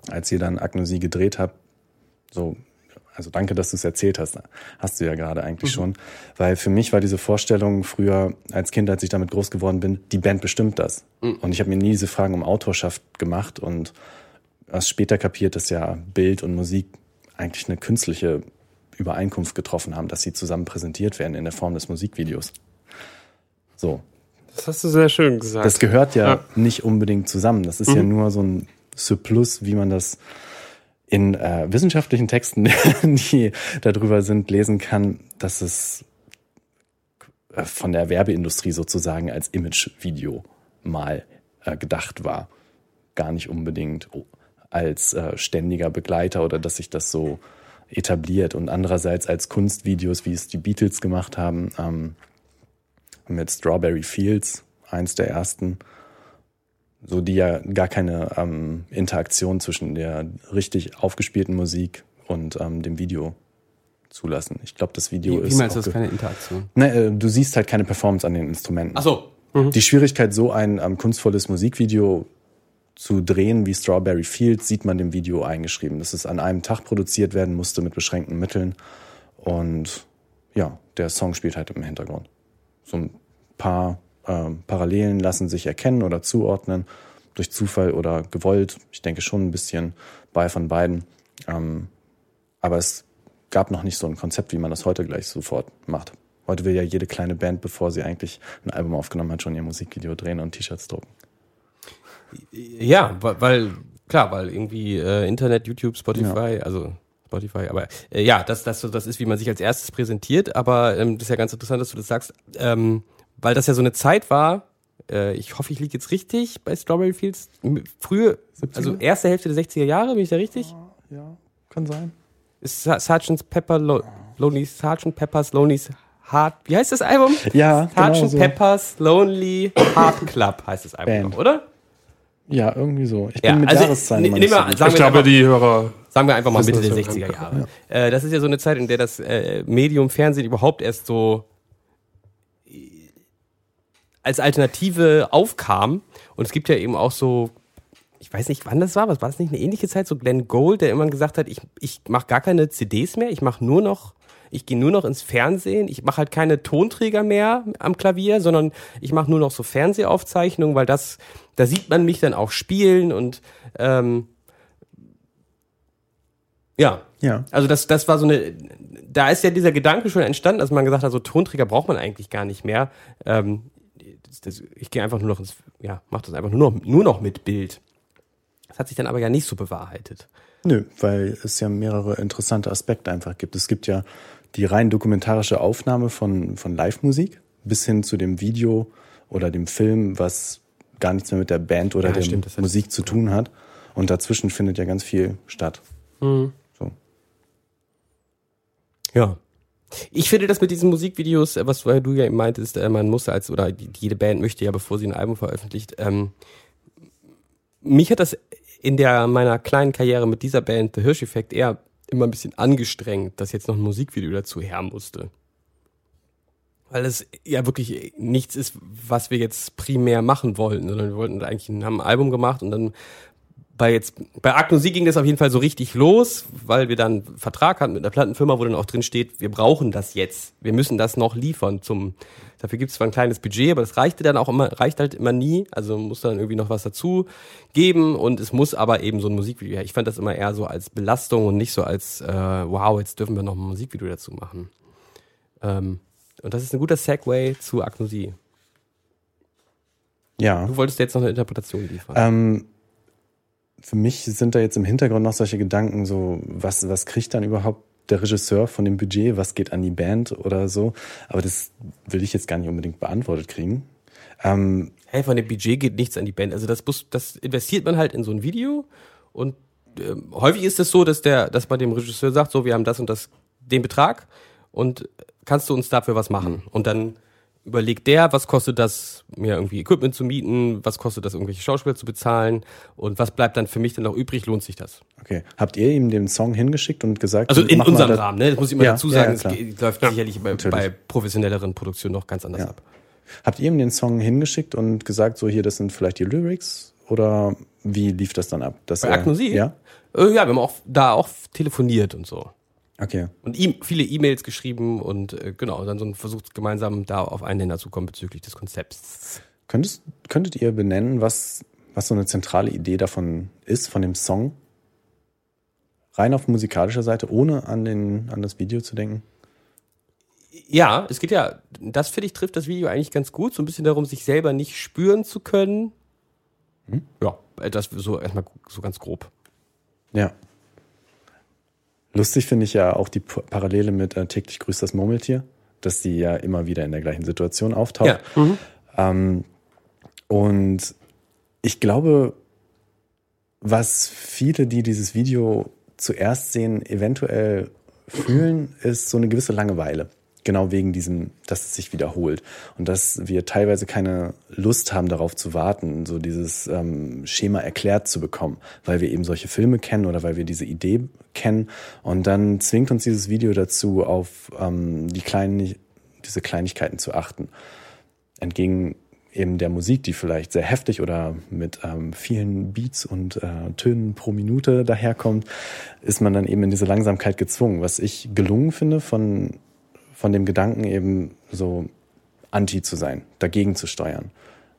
als ihr dann Agnosie gedreht habt. So, also danke, dass du es erzählt hast. Hast du ja gerade eigentlich schon. Weil für mich war diese Vorstellung früher als Kind, als ich damit groß geworden bin, die Band bestimmt das. Und ich habe mir nie diese Fragen um Autorschaft gemacht und erst später kapiert, dass ja Bild und Musik eigentlich eine künstliche Übereinkunft getroffen haben, dass sie zusammen präsentiert werden in der Form des Musikvideos. So, Das hast du sehr schön gesagt. das gehört ja, Ja. nicht unbedingt zusammen. Das ist ja nur so ein Surplus, wie man das in äh, wissenschaftlichen Texten, die darüber sind, lesen kann, dass es äh, von der Werbeindustrie sozusagen als Imagevideo mal äh, gedacht war. Gar nicht unbedingt oh, als äh, ständiger Begleiter oder dass sich das so etabliert und andererseits als Kunstvideos, wie es die Beatles gemacht haben, ähm, mit Strawberry Fields, eins der ersten, so die ja gar keine ähm, Interaktion zwischen der richtig aufgespielten Musik und ähm, dem Video zulassen. Ich glaube, das Video Wie, wie ist. meinst du das? Keine Interaktion. Ne, äh, du siehst halt keine Performance an den Instrumenten. Ach so. Die Schwierigkeit, so ein ähm, kunstvolles Musikvideo zu drehen wie Strawberry Fields, sieht man dem Video eingeschrieben. Dass es an einem Tag produziert werden musste mit beschränkten Mitteln. Und ja, der Song spielt halt im Hintergrund. So ein paar ähm, Parallelen lassen sich erkennen oder zuordnen, durch Zufall oder gewollt. Ich denke schon ein bisschen bei von beiden. Ähm, aber es gab noch nicht so ein Konzept, wie man das heute gleich sofort macht. Heute will ja jede kleine Band, bevor sie eigentlich ein Album aufgenommen hat, schon ihr Musikvideo drehen und T-Shirts drucken. Ja, weil, klar, weil irgendwie äh, Internet, YouTube, Spotify, also Spotify, aber äh, ja, das, das, das ist, wie man sich als erstes präsentiert, aber ähm, das ist ja ganz interessant, dass du das sagst, ähm, weil das ja so eine Zeit war, äh, ich hoffe, ich liege jetzt richtig bei Strawberry Fields, frühe, also erste Hälfte der 60er Jahre, bin ich da richtig? Ja, kann sein. Ist Sgt. Pepper, Lo Lonely, Sgt. Pepper's Lonely's Heart, wie heißt das Album? Ja, Sgt. genau so. Pepper's Lonely Heart Club heißt das Album, noch, oder? Ja, irgendwie so. Ich bin Ja, mit also, Jahreszahlen ne- gut. sagen ich wir glaube, einfach- die Hörer. Sagen wir einfach mal Mitte der das ja 60er einfach, Jahre. Äh, das ist ja so eine Zeit, in der das äh, Medium Fernsehen überhaupt erst so äh, als Alternative aufkam. Und es gibt ja eben auch so, ich weiß nicht, wann das war, was war das nicht eine ähnliche Zeit? So Glenn Gould, der immer gesagt hat, ich, ich mache gar keine CDs mehr, ich mache nur noch, ich gehe nur noch ins Fernsehen, ich mache halt keine Tonträger mehr am Klavier, sondern ich mache nur noch so Fernsehaufzeichnungen, weil das, da sieht man mich dann auch spielen und ähm, Ja. Ja. Also das, das war so eine, da ist ja dieser Gedanke schon entstanden, dass man gesagt hat, so Tonträger braucht man eigentlich gar nicht mehr. Ähm, das, das, ich gehe einfach nur noch ins, ja, mach das einfach nur noch, nur noch mit Bild. Das hat sich dann aber ja nicht so bewahrheitet. Nö, weil es ja mehrere interessante Aspekte einfach gibt. Es gibt ja die rein dokumentarische Aufnahme von, von Live-Musik bis hin zu dem Video oder dem Film, was gar nichts mehr mit der Band oder Ja, der stimmt, Musik zu tun hat. Und dazwischen findet ja ganz viel statt. Mhm. So. Ja. Ich finde das mit diesen Musikvideos, äh, was du ja eben meintest, äh, man muss als, oder jede Band möchte ja, bevor sie ein Album veröffentlicht, ähm, mich hat das in der meiner kleinen Karriere mit dieser Band, The Hirsch Effect, eher immer ein bisschen angestrengt, dass jetzt noch ein Musikvideo dazu her musste. Weil es ja wirklich nichts ist, was wir jetzt primär machen wollten, sondern wir wollten eigentlich haben ein Album gemacht und dann bei jetzt bei Agnosie ging das auf jeden Fall so richtig los, weil wir dann einen Vertrag hatten mit einer Plattenfirma, wo dann auch drin steht, wir brauchen das jetzt. Wir müssen das noch liefern zum dafür gibt es zwar ein kleines Budget, aber das reichte dann auch immer reicht halt immer nie, also muss dann irgendwie noch was dazu geben und es muss aber eben so ein Musikvideo. her. Ich fand das immer eher so als Belastung und nicht so als äh, wow, jetzt dürfen wir noch ein Musikvideo dazu machen. Ähm, und das ist ein guter Segway zu Agnosie. Ja. Du wolltest jetzt noch eine Interpretation liefern. Ähm, für mich sind da jetzt im Hintergrund noch solche Gedanken, so, was, was kriegt dann überhaupt der Regisseur von dem Budget, was geht an die Band oder so. Aber das will ich jetzt gar nicht unbedingt beantwortet kriegen. Ähm, hey, von dem Budget geht nichts an die Band. Also das muss, das investiert man halt in so ein Video und ähm, häufig ist es so, dass der, dass man dem Regisseur sagt, so, wir haben das und das, den Betrag und kannst du uns dafür was machen? Und dann überlegt der, was kostet das, mir irgendwie Equipment zu mieten, was kostet das, irgendwelche Schauspieler zu bezahlen und was bleibt dann für mich dann noch übrig, lohnt sich das? okay. Habt ihr ihm den Song hingeschickt und gesagt, Also in unserem das- Rahmen, ne? Das muss ich immer Ja, dazu ja, sagen, ja, es läuft sicherlich bei, bei professionelleren Produktionen noch ganz anders Ja. ab. Habt ihr ihm den Song hingeschickt und gesagt, so hier, das sind vielleicht die Lyrics? Oder wie lief das dann ab? Dass Bei er- Agnosie? Ja. Äh, ja, wir haben auch da auch telefoniert und so. Okay. Und ihm viele E-Mails geschrieben und äh, genau, dann so ein versucht gemeinsam da auf einen Nenner zu kommen bezüglich des Konzepts. Könntest, könntet ihr benennen, was, was so eine zentrale Idee davon ist, von dem Song? Rein auf musikalischer Seite, ohne an, den, an das Video zu denken? Ja, es geht ja, das finde ich trifft das Video eigentlich ganz gut, so ein bisschen darum, sich selber nicht spüren zu können. Ja, äh, das so erstmal so ganz grob. Ja. Lustig finde ich ja auch die Parallele mit äh, täglich grüßt das Murmeltier, dass die ja immer wieder in der gleichen Situation auftaucht. Ähm, und ich glaube, was viele, die dieses Video zuerst sehen, eventuell fühlen, ist so eine gewisse Langeweile. Genau wegen diesem, dass es sich wiederholt. Und dass wir teilweise keine Lust haben, darauf zu warten, so dieses ähm, Schema erklärt zu bekommen, weil wir eben solche Filme kennen oder weil wir diese Idee kennen. Und dann zwingt uns dieses Video dazu, auf ähm, die kleinen, diese Kleinigkeiten zu achten entgegen eben der Musik, die vielleicht sehr heftig oder mit ähm, vielen Beats und äh, Tönen pro Minute daherkommt, ist man dann eben in diese Langsamkeit gezwungen, was ich gelungen finde von, von dem Gedanken eben so anti zu sein, dagegen zu steuern.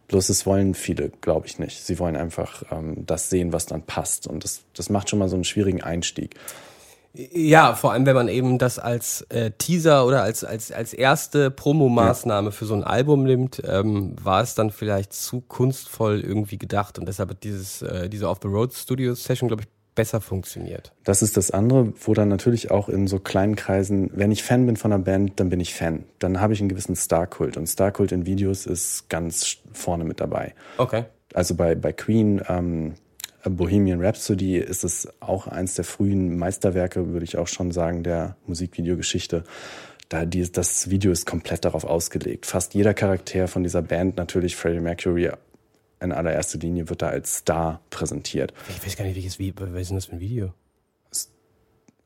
Bloß es wollen viele, glaube ich nicht. Sie wollen einfach ähm, das sehen, was dann passt. Und das, das macht schon mal so einen schwierigen Einstieg. Ja, vor allem wenn man eben das als äh, Teaser oder als als als erste Promomaßnahme für so ein Album nimmt, ähm, war es dann vielleicht zu kunstvoll irgendwie gedacht und deshalb hat dieses äh, diese Off the Road Studio Session glaube ich besser funktioniert. Das ist das andere, wo dann natürlich auch in so kleinen Kreisen, wenn ich Fan bin von einer Band, dann bin ich Fan. Dann habe ich einen gewissen Starkult. Und Starkult in Videos ist ganz vorne mit dabei. Okay. Also bei, bei Queen, ähm, Bohemian Rhapsody ist es auch eins der frühen Meisterwerke, würde ich auch schon sagen, der Musikvideogeschichte. Da die, das Video ist komplett darauf ausgelegt. Fast jeder Charakter von dieser Band, natürlich Freddie Mercury in allererster Linie, wird da als Star präsentiert. Ich weiß gar nicht, welches Video, was ist denn das für ein Video?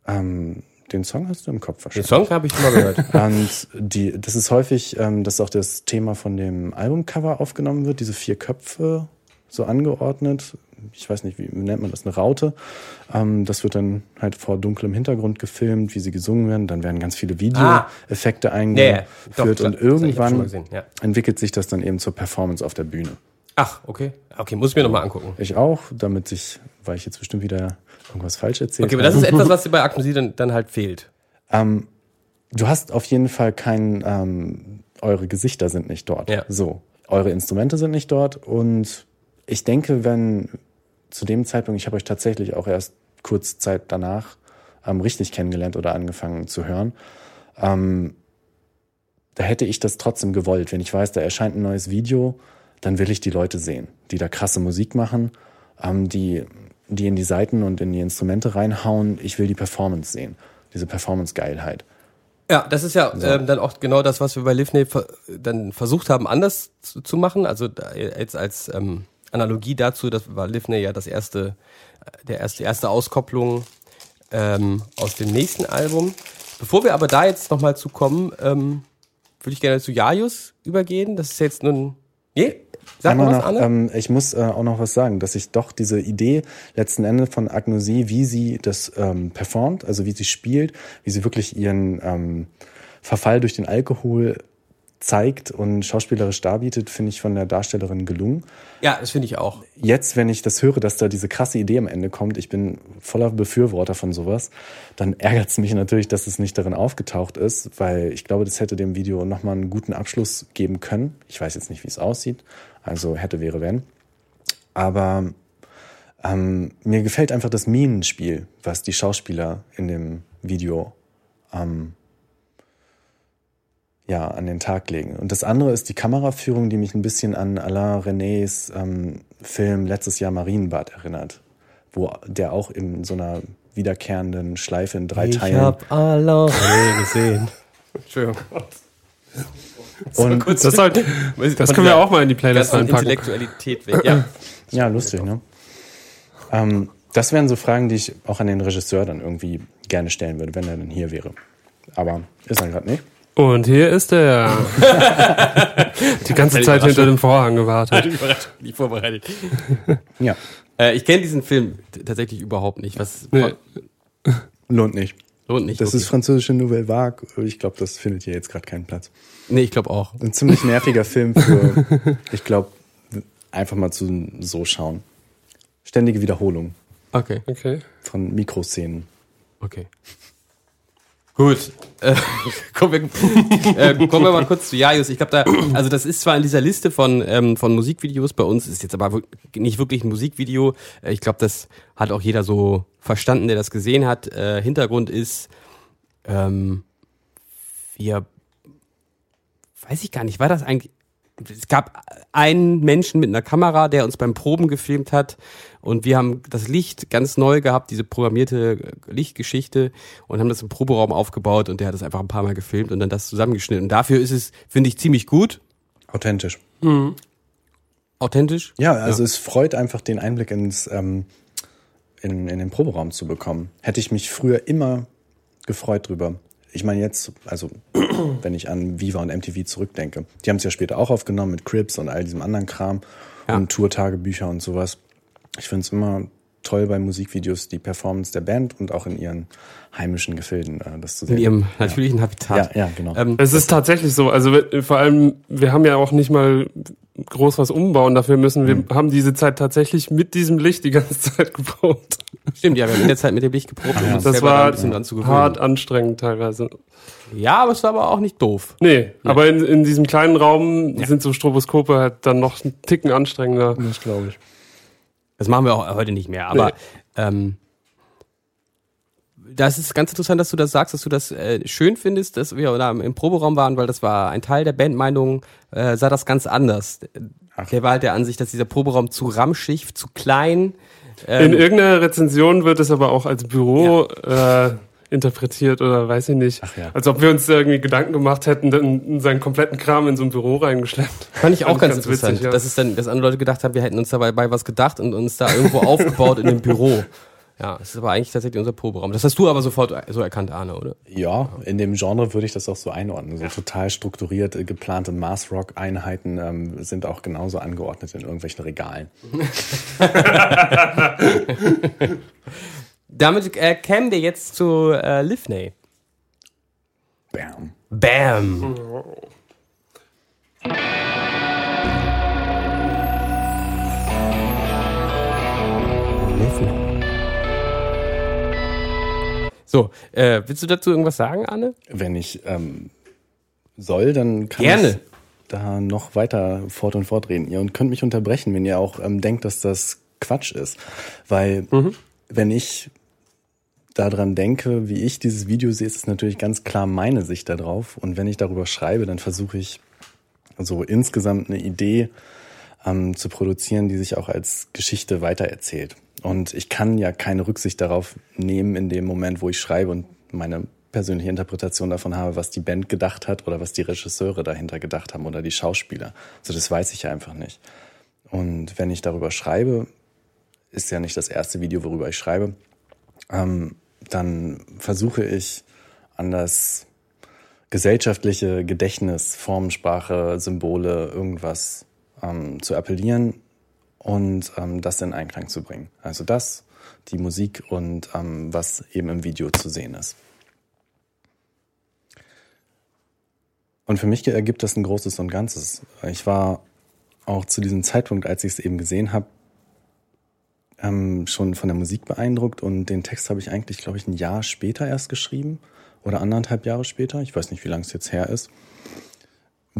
Ähm, den Song hast du im Kopf Den wahrscheinlich. Song habe ich mal gehört. Und die, das ist häufig, ähm, dass auch das Thema von dem Albumcover aufgenommen wird, diese vier Köpfe so angeordnet. Ich weiß nicht, wie nennt man das, eine Raute. Ähm, das wird dann halt vor dunklem Hintergrund gefilmt, wie sie gesungen werden. Dann werden ganz viele Videoeffekte Ah. Ja, ja. eingeführt Doch, klar. und Das irgendwann ja. entwickelt sich das dann eben zur Performance auf der Bühne. Ach, okay. Okay, muss ich mir nochmal angucken. Ich auch, damit ich, weil ich jetzt bestimmt wieder irgendwas falsch erzählt Okay, aber das ist etwas, was dir bei Agnosie dann, dann halt fehlt. Ähm, du hast auf jeden Fall kein, ähm, eure Gesichter sind nicht dort. Ja. So, eure Instrumente sind nicht dort und ich denke, wenn zu dem Zeitpunkt, ich habe euch tatsächlich auch erst kurz Zeit danach ähm, richtig kennengelernt oder angefangen zu hören, ähm, da hätte ich das trotzdem gewollt. Wenn ich weiß, da erscheint ein neues Video, dann will ich die Leute sehen, die da krasse Musik machen, ähm, die, die in die Seiten und in die Instrumente reinhauen. Ich will die Performance sehen, diese Performance-Geilheit. Ja, das ist ja ähm, dann auch genau das, was wir bei Livney ver dann versucht haben, anders zu, zu machen. Also jetzt als ähm, Analogie dazu, das war Livney ja das erste, der erste, erste Auskopplung ähm, aus dem nächsten Album. Bevor wir aber da jetzt nochmal zu kommen, ähm, würde ich gerne zu Jajus übergehen. Das ist jetzt nun. Nee? Sag mal was, Anne. ähm, ich muss äh, auch noch was sagen, dass ich doch diese Idee letzten Endes von Agnosie, wie sie das ähm, performt, also wie sie spielt, wie sie wirklich ihren ähm, Verfall durch den Alkohol zeigt und schauspielerisch darbietet, finde ich von der Darstellerin gelungen. ja, das finde ich auch. Jetzt, wenn ich das höre, dass da diese krasse Idee am Ende kommt, ich bin voller Befürworter von sowas, dann ärgert es mich natürlich, dass es nicht darin aufgetaucht ist, weil ich glaube, das hätte dem Video nochmal einen guten Abschluss geben können. Ich weiß jetzt nicht, wie es aussieht, also hätte, wäre, wenn. Aber ähm, mir gefällt einfach das Minenspiel, was die Schauspieler in dem Video ähm, ja, an den Tag legen. Und das andere ist die Kameraführung, die mich ein bisschen an Alain Renés ähm, Film letztes Jahr Marienbad erinnert, wo der auch in so einer wiederkehrenden Schleife in drei Teilen. alle gesehen. Entschuldigung. Und Das, soll, das können wir auch mal in die Playlist reinpacken. Intellektualität weg. Ja. ja, lustig, ne? Ähm, das wären so Fragen, die ich auch an den Regisseur dann irgendwie gerne stellen würde, wenn er denn hier wäre. Aber ist er gerade nicht. Und hier ist er. die ganze Zeit hinter dem Vorhang gewartet. Nicht vorbereitet. Ja, Äh, ich kenne diesen Film tatsächlich überhaupt nicht. Was Nee. lohnt nicht. lohnt nicht. Das wirklich. ist französische Nouvelle Vague. Ich glaube, das findet hier jetzt gerade keinen Platz. nee, ich glaube auch. Ein ziemlich nerviger Film für, ich glaube, einfach mal zu so schauen. Ständige Wiederholung Okay, Okay. von Mikroszenen. okay. Gut. Äh, kommen, wir, äh, kommen wir mal kurz zu Jajus. Ich glaube, da, also das ist zwar in dieser Liste von, ähm, von Musikvideos bei uns, ist jetzt aber nicht wirklich ein Musikvideo. Äh, Ich glaube, das hat auch jeder so verstanden, der das gesehen hat. Äh, Hintergrund ist, ähm, wir, weiß ich gar nicht, war das eigentlich, es gab einen Menschen mit einer Kamera, der uns beim Proben gefilmt hat und wir haben das Licht ganz neu gehabt, diese programmierte Lichtgeschichte und haben das im Proberaum aufgebaut und der hat das einfach ein paar Mal gefilmt und dann das zusammengeschnitten. Und dafür ist es, finde ich, ziemlich gut, Authentisch. authentisch. Ja, also es freut einfach den Einblick ins ähm, in, in den Proberaum zu bekommen. Hätte ich mich früher immer gefreut drüber. Ich meine jetzt, also wenn ich an Viva und MTV zurückdenke, die haben es ja später auch aufgenommen mit Crips und all diesem anderen Kram Ja. und Tourtagebücher und sowas. Ich finde es immer toll bei Musikvideos die Performance der Band und auch in ihren heimischen Gefilden äh, das zu sehen. In ihrem natürlichen Habitat. ja, ja, genau. Ähm, Es ist tatsächlich so. Also wir- vor allem, wir haben ja auch nicht mal groß was umbauen. Dafür müssen wir haben diese Zeit tatsächlich mit diesem Licht die ganze Zeit gebaut. stimmt, ja, wir haben in der Zeit mit dem Licht geprobt, um uns Das war ein bisschen dran zu gewöhnen. hart anstrengend teilweise. Ja, aber es war aber auch nicht doof. Nee, aber in, in diesem kleinen Raum sind so Stroboskope halt dann noch einen Ticken anstrengender. das glaube ich. Das machen wir auch heute nicht mehr. Aber Nee. ähm, das ist ganz interessant, dass du das sagst, dass du das äh, schön findest, dass wir da im Proberaum waren, weil das war ein Teil der Bandmeinung, äh, sah das ganz anders. Ach. Der war halt der Ansicht, dass dieser Proberaum zu ramschig, zu klein. In Ähm, irgendeiner Rezension wird es aber auch als Büro äh, interpretiert oder weiß ich nicht. Ach ja. Als ob wir uns irgendwie Gedanken gemacht hätten, dann seinen kompletten Kram in so ein Büro reingeschleppt. fand ich auch fand ganz, ganz interessant, witzig, ja. dass es dann, dass andere Leute gedacht haben, wir hätten uns dabei bei was gedacht und uns da irgendwo aufgebaut in dem Büro. Ja, das ist aber eigentlich tatsächlich unser Proberaum. Das hast du aber sofort so erkannt, Arne, oder? Ja, in dem Genre würde ich das auch so einordnen. So total strukturiert äh, geplante Mass-Rock-Einheiten ähm, sind auch genauso angeordnet in irgendwelchen Regalen. Damit äh, kämen wir jetzt zu äh, Livney. Bam. Bam! So, äh, willst du dazu irgendwas sagen, Anne? Wenn ich ähm, soll, dann kann Gerne. ich da noch weiter fort und fort reden. Ihr könnt mich unterbrechen, wenn ihr auch ähm, denkt, dass das Quatsch ist. Weil wenn ich daran denke, wie ich dieses Video sehe, ist es natürlich ganz klar meine Sicht darauf. Und wenn ich darüber schreibe, dann versuche ich so insgesamt eine Idee ähm, zu produzieren, die sich auch als Geschichte weitererzählt. Und ich kann ja keine Rücksicht darauf nehmen in dem Moment, wo ich schreibe und meine persönliche Interpretation davon habe, was die Band gedacht hat oder was die Regisseure dahinter gedacht haben oder die Schauspieler. Also das weiß ich ja einfach nicht. Und wenn ich darüber schreibe, ist ja nicht das erste Video, worüber ich schreibe, ähm, dann versuche ich an das gesellschaftliche Gedächtnis, Formensprache, Symbole, irgendwas ähm, zu appellieren und ähm, das in Einklang zu bringen. Also das, die Musik und ähm, was eben im Video zu sehen ist. Und für mich ergibt das ein großes und Ganzes. Ich war auch zu diesem Zeitpunkt, als ich es eben gesehen habe, ähm, schon von der Musik beeindruckt und den Text habe ich eigentlich, glaube ich, ein Jahr später erst geschrieben oder anderthalb Jahre später. Ich weiß nicht, wie lange es jetzt her ist.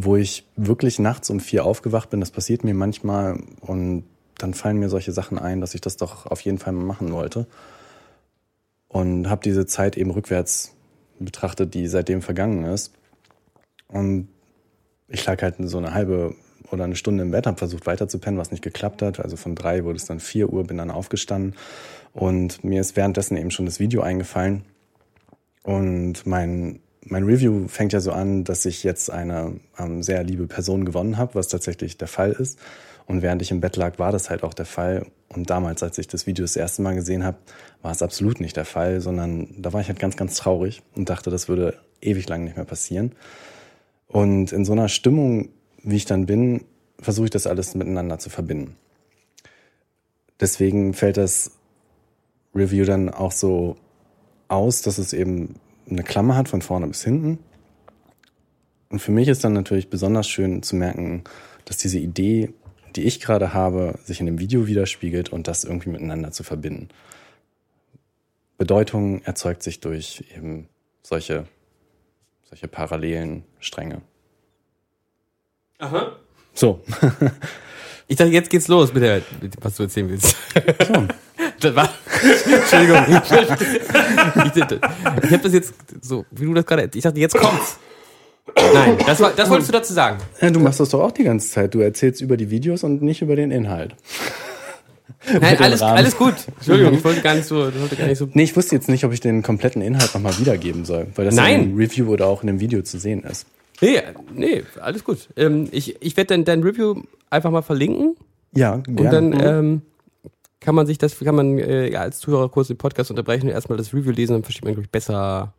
Wo ich wirklich nachts um vier aufgewacht bin. Das passiert mir manchmal und dann fallen mir solche Sachen ein, dass ich das doch auf jeden Fall mal machen wollte. Und habe diese Zeit eben rückwärts betrachtet, die seitdem vergangen ist. Und ich lag halt so eine halbe oder eine Stunde im Bett, habe versucht weiterzupennen, was nicht geklappt hat. Also von drei wurde es dann vier Uhr, bin dann aufgestanden. Und mir ist währenddessen eben schon das Video eingefallen. Und mein, mein Review fängt ja so an, dass ich jetzt eine ähm, sehr liebe Person gewonnen habe, was tatsächlich der Fall ist. Und während ich im Bett lag, war das halt auch der Fall. Und damals, als ich das Video das erste Mal gesehen habe, war es absolut nicht der Fall, sondern da war ich halt ganz, ganz traurig und dachte, das würde ewig lang nicht mehr passieren. Und in so einer Stimmung, wie ich dann bin, versuche ich das alles miteinander zu verbinden. Deswegen fällt das Review dann auch so aus, dass es eben eine Klammer hat von vorne bis hinten. Und für mich ist dann natürlich besonders schön zu merken, dass diese Idee, die ich gerade habe, sich in dem Video widerspiegelt und das irgendwie miteinander zu verbinden. Bedeutung erzeugt sich durch eben solche, solche parallelen Stränge. Aha. So. Ich dachte, jetzt geht's los mit der, mit, was du erzählen willst. Das war, Entschuldigung. Ich, ich habe das jetzt so, wie du das gerade, ich dachte, jetzt kommt's. Nein, das, war, das wolltest du dazu sagen. Ja, du machst das doch auch die ganze Zeit. Du erzählst über die Videos und nicht über den Inhalt. Nein, alles, Rahmen. alles gut. Entschuldigung, ich wollte gar nicht so, gar nicht so. Nee, ich wusste jetzt nicht, ob ich den kompletten Inhalt nochmal wiedergeben soll, weil das ja Nein. im Review oder auch in dem Video zu sehen ist. Nee, nee, alles gut. Ähm, ich ich werde dann dein Review einfach mal verlinken Ja, gerne. und dann ähm, kann man sich das, kann man äh, ja, als Zuhörer kurz den Podcast unterbrechen und erstmal das Review lesen, dann versteht man, glaube ich, besser,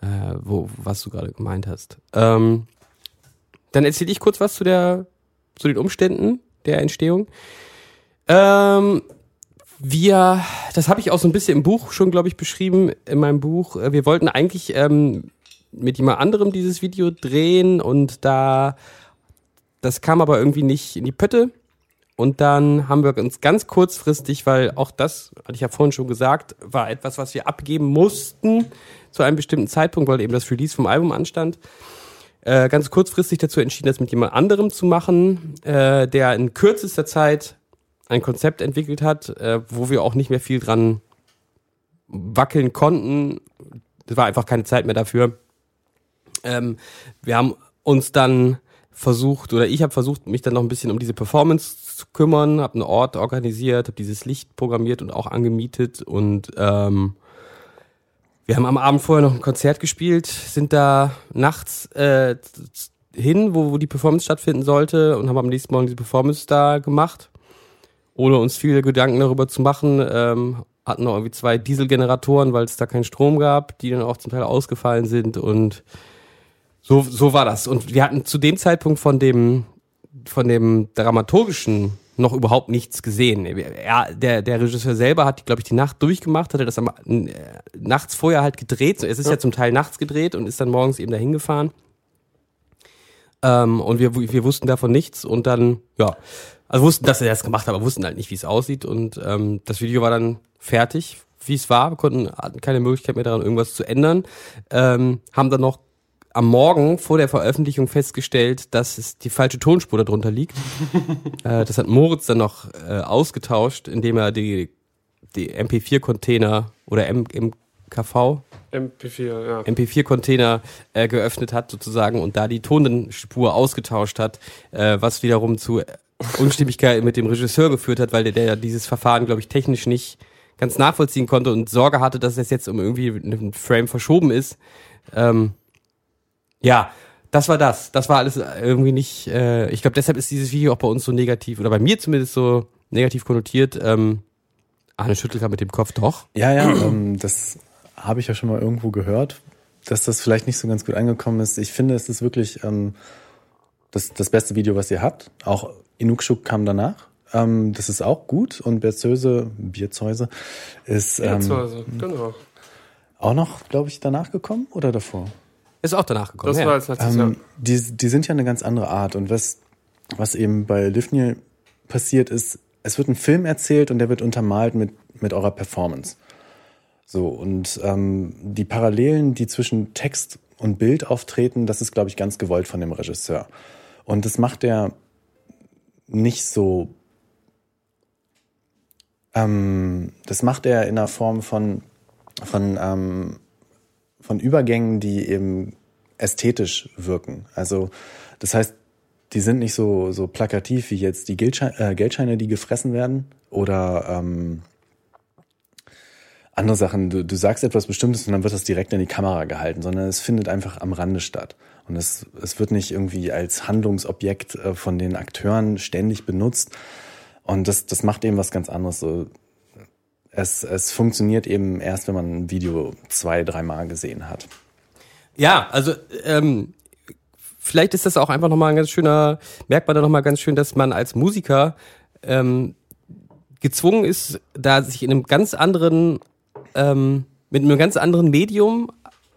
äh, wo, was du gerade gemeint hast. Ähm, dann erzähle ich kurz was zu der, zu den Umständen der Entstehung. Ähm, wir, das habe ich auch so ein bisschen im Buch schon, glaube ich, beschrieben, in meinem Buch. Wir wollten eigentlich ähm, mit jemand anderem dieses Video drehen und da, das kam aber irgendwie nicht in die Pötte. Und dann haben wir uns ganz kurzfristig, weil auch das, hatte ich ja vorhin schon gesagt, war etwas, was wir abgeben mussten zu einem bestimmten Zeitpunkt, weil eben das Release vom Album anstand, äh, ganz kurzfristig dazu entschieden, das mit jemand anderem zu machen, äh, der in kürzester Zeit ein Konzept entwickelt hat, äh, wo wir auch nicht mehr viel dran wackeln konnten. Es war einfach keine Zeit mehr dafür. Ähm, wir haben uns dann versucht, oder ich habe versucht, mich dann noch ein bisschen um diese Performance zu kümmern, habe einen Ort organisiert, habe dieses Licht programmiert und auch angemietet und ähm, wir haben am Abend vorher noch ein Konzert gespielt, sind da nachts äh, hin, wo, wo die Performance stattfinden sollte und haben am nächsten Morgen diese Performance da gemacht, ohne uns viele Gedanken darüber zu machen. Ähm, hatten noch irgendwie zwei Dieselgeneratoren, weil es da keinen Strom gab, die dann auch zum Teil ausgefallen sind und so, so war das. Und wir hatten zu dem Zeitpunkt von dem, von dem dramaturgischen noch überhaupt nichts gesehen. Er, der, der Regisseur selber hat, glaube ich, die Nacht durchgemacht, hatte das am, äh, nachts vorher halt gedreht. Es ist ja. zum Teil nachts gedreht und ist dann morgens eben dahin gefahren. Ähm, und wir, wir wussten davon nichts und dann, ja, also wussten, dass er das gemacht hat, aber wussten halt nicht, wie es aussieht. Und ähm, das Video war dann fertig wie es war, wir konnten hatten keine Möglichkeit mehr daran, irgendwas zu ändern. Ähm, haben dann noch am Morgen vor der Veröffentlichung festgestellt, dass es die falsche Tonspur darunter liegt. äh, das hat Moritz dann noch äh, ausgetauscht, indem er die, die MP4-Container oder M MKV, MP4, ja. MP4-Container äh, geöffnet hat sozusagen und da die Tonspur ausgetauscht hat, äh, was wiederum zu Unstimmigkeit mit dem Regisseur geführt hat, weil der, der dieses Verfahren, glaube ich, technisch nicht ganz nachvollziehen konnte und Sorge hatte, dass es jetzt um irgendwie einen Frame verschoben ist. Ähm, ja, das war das. Das war alles irgendwie nicht. Äh, ich glaube, deshalb ist dieses Video auch bei uns so negativ oder bei mir zumindest so negativ konnotiert. Ähm, Arne schüttelt mit dem Kopf doch. Ja, ja, ähm, das habe ich ja schon mal irgendwo gehört, dass das vielleicht nicht so ganz gut angekommen ist. Ich finde, es ist wirklich ähm, das, das beste Video, was ihr habt. Auch Inukshuk kam danach. Ähm, das ist auch gut. Und Berzöse, Bierzeuse, ist ähm, genau. auch noch, glaube ich, danach gekommen oder davor? Ist auch danach gekommen. Das ja. war als letztes. Ähm, die, die sind ja eine ganz andere Art. Und was, was eben bei Livnil passiert ist, es wird ein Film erzählt und der wird untermalt mit, mit eurer Performance. So, und ähm, die Parallelen, die zwischen Text und Bild auftreten, das ist, glaube ich, ganz gewollt von dem Regisseur. Und das macht er nicht so. Ähm, das macht er in der Form von, von, ähm, von Übergängen, die eben ästhetisch wirken. Also, das heißt, die sind nicht so, so plakativ wie jetzt die Geldscheine, äh, Geldscheine, die gefressen werden oder ähm, andere Sachen. Du, du sagst etwas Bestimmtes und dann wird das direkt in die Kamera gehalten, sondern es findet einfach am Rande statt. Und es, es wird nicht irgendwie als Handlungsobjekt äh, von den Akteuren ständig benutzt. Und das, das macht eben was ganz anderes. So, es, es funktioniert eben erst, wenn man ein Video zwei, dreimal gesehen hat. Ja, also ähm, vielleicht ist das auch einfach nochmal ein ganz schöner, merkt man da nochmal ganz schön, dass man als Musiker ähm, gezwungen ist, da sich in einem ganz anderen, ähm, mit einem ganz anderen Medium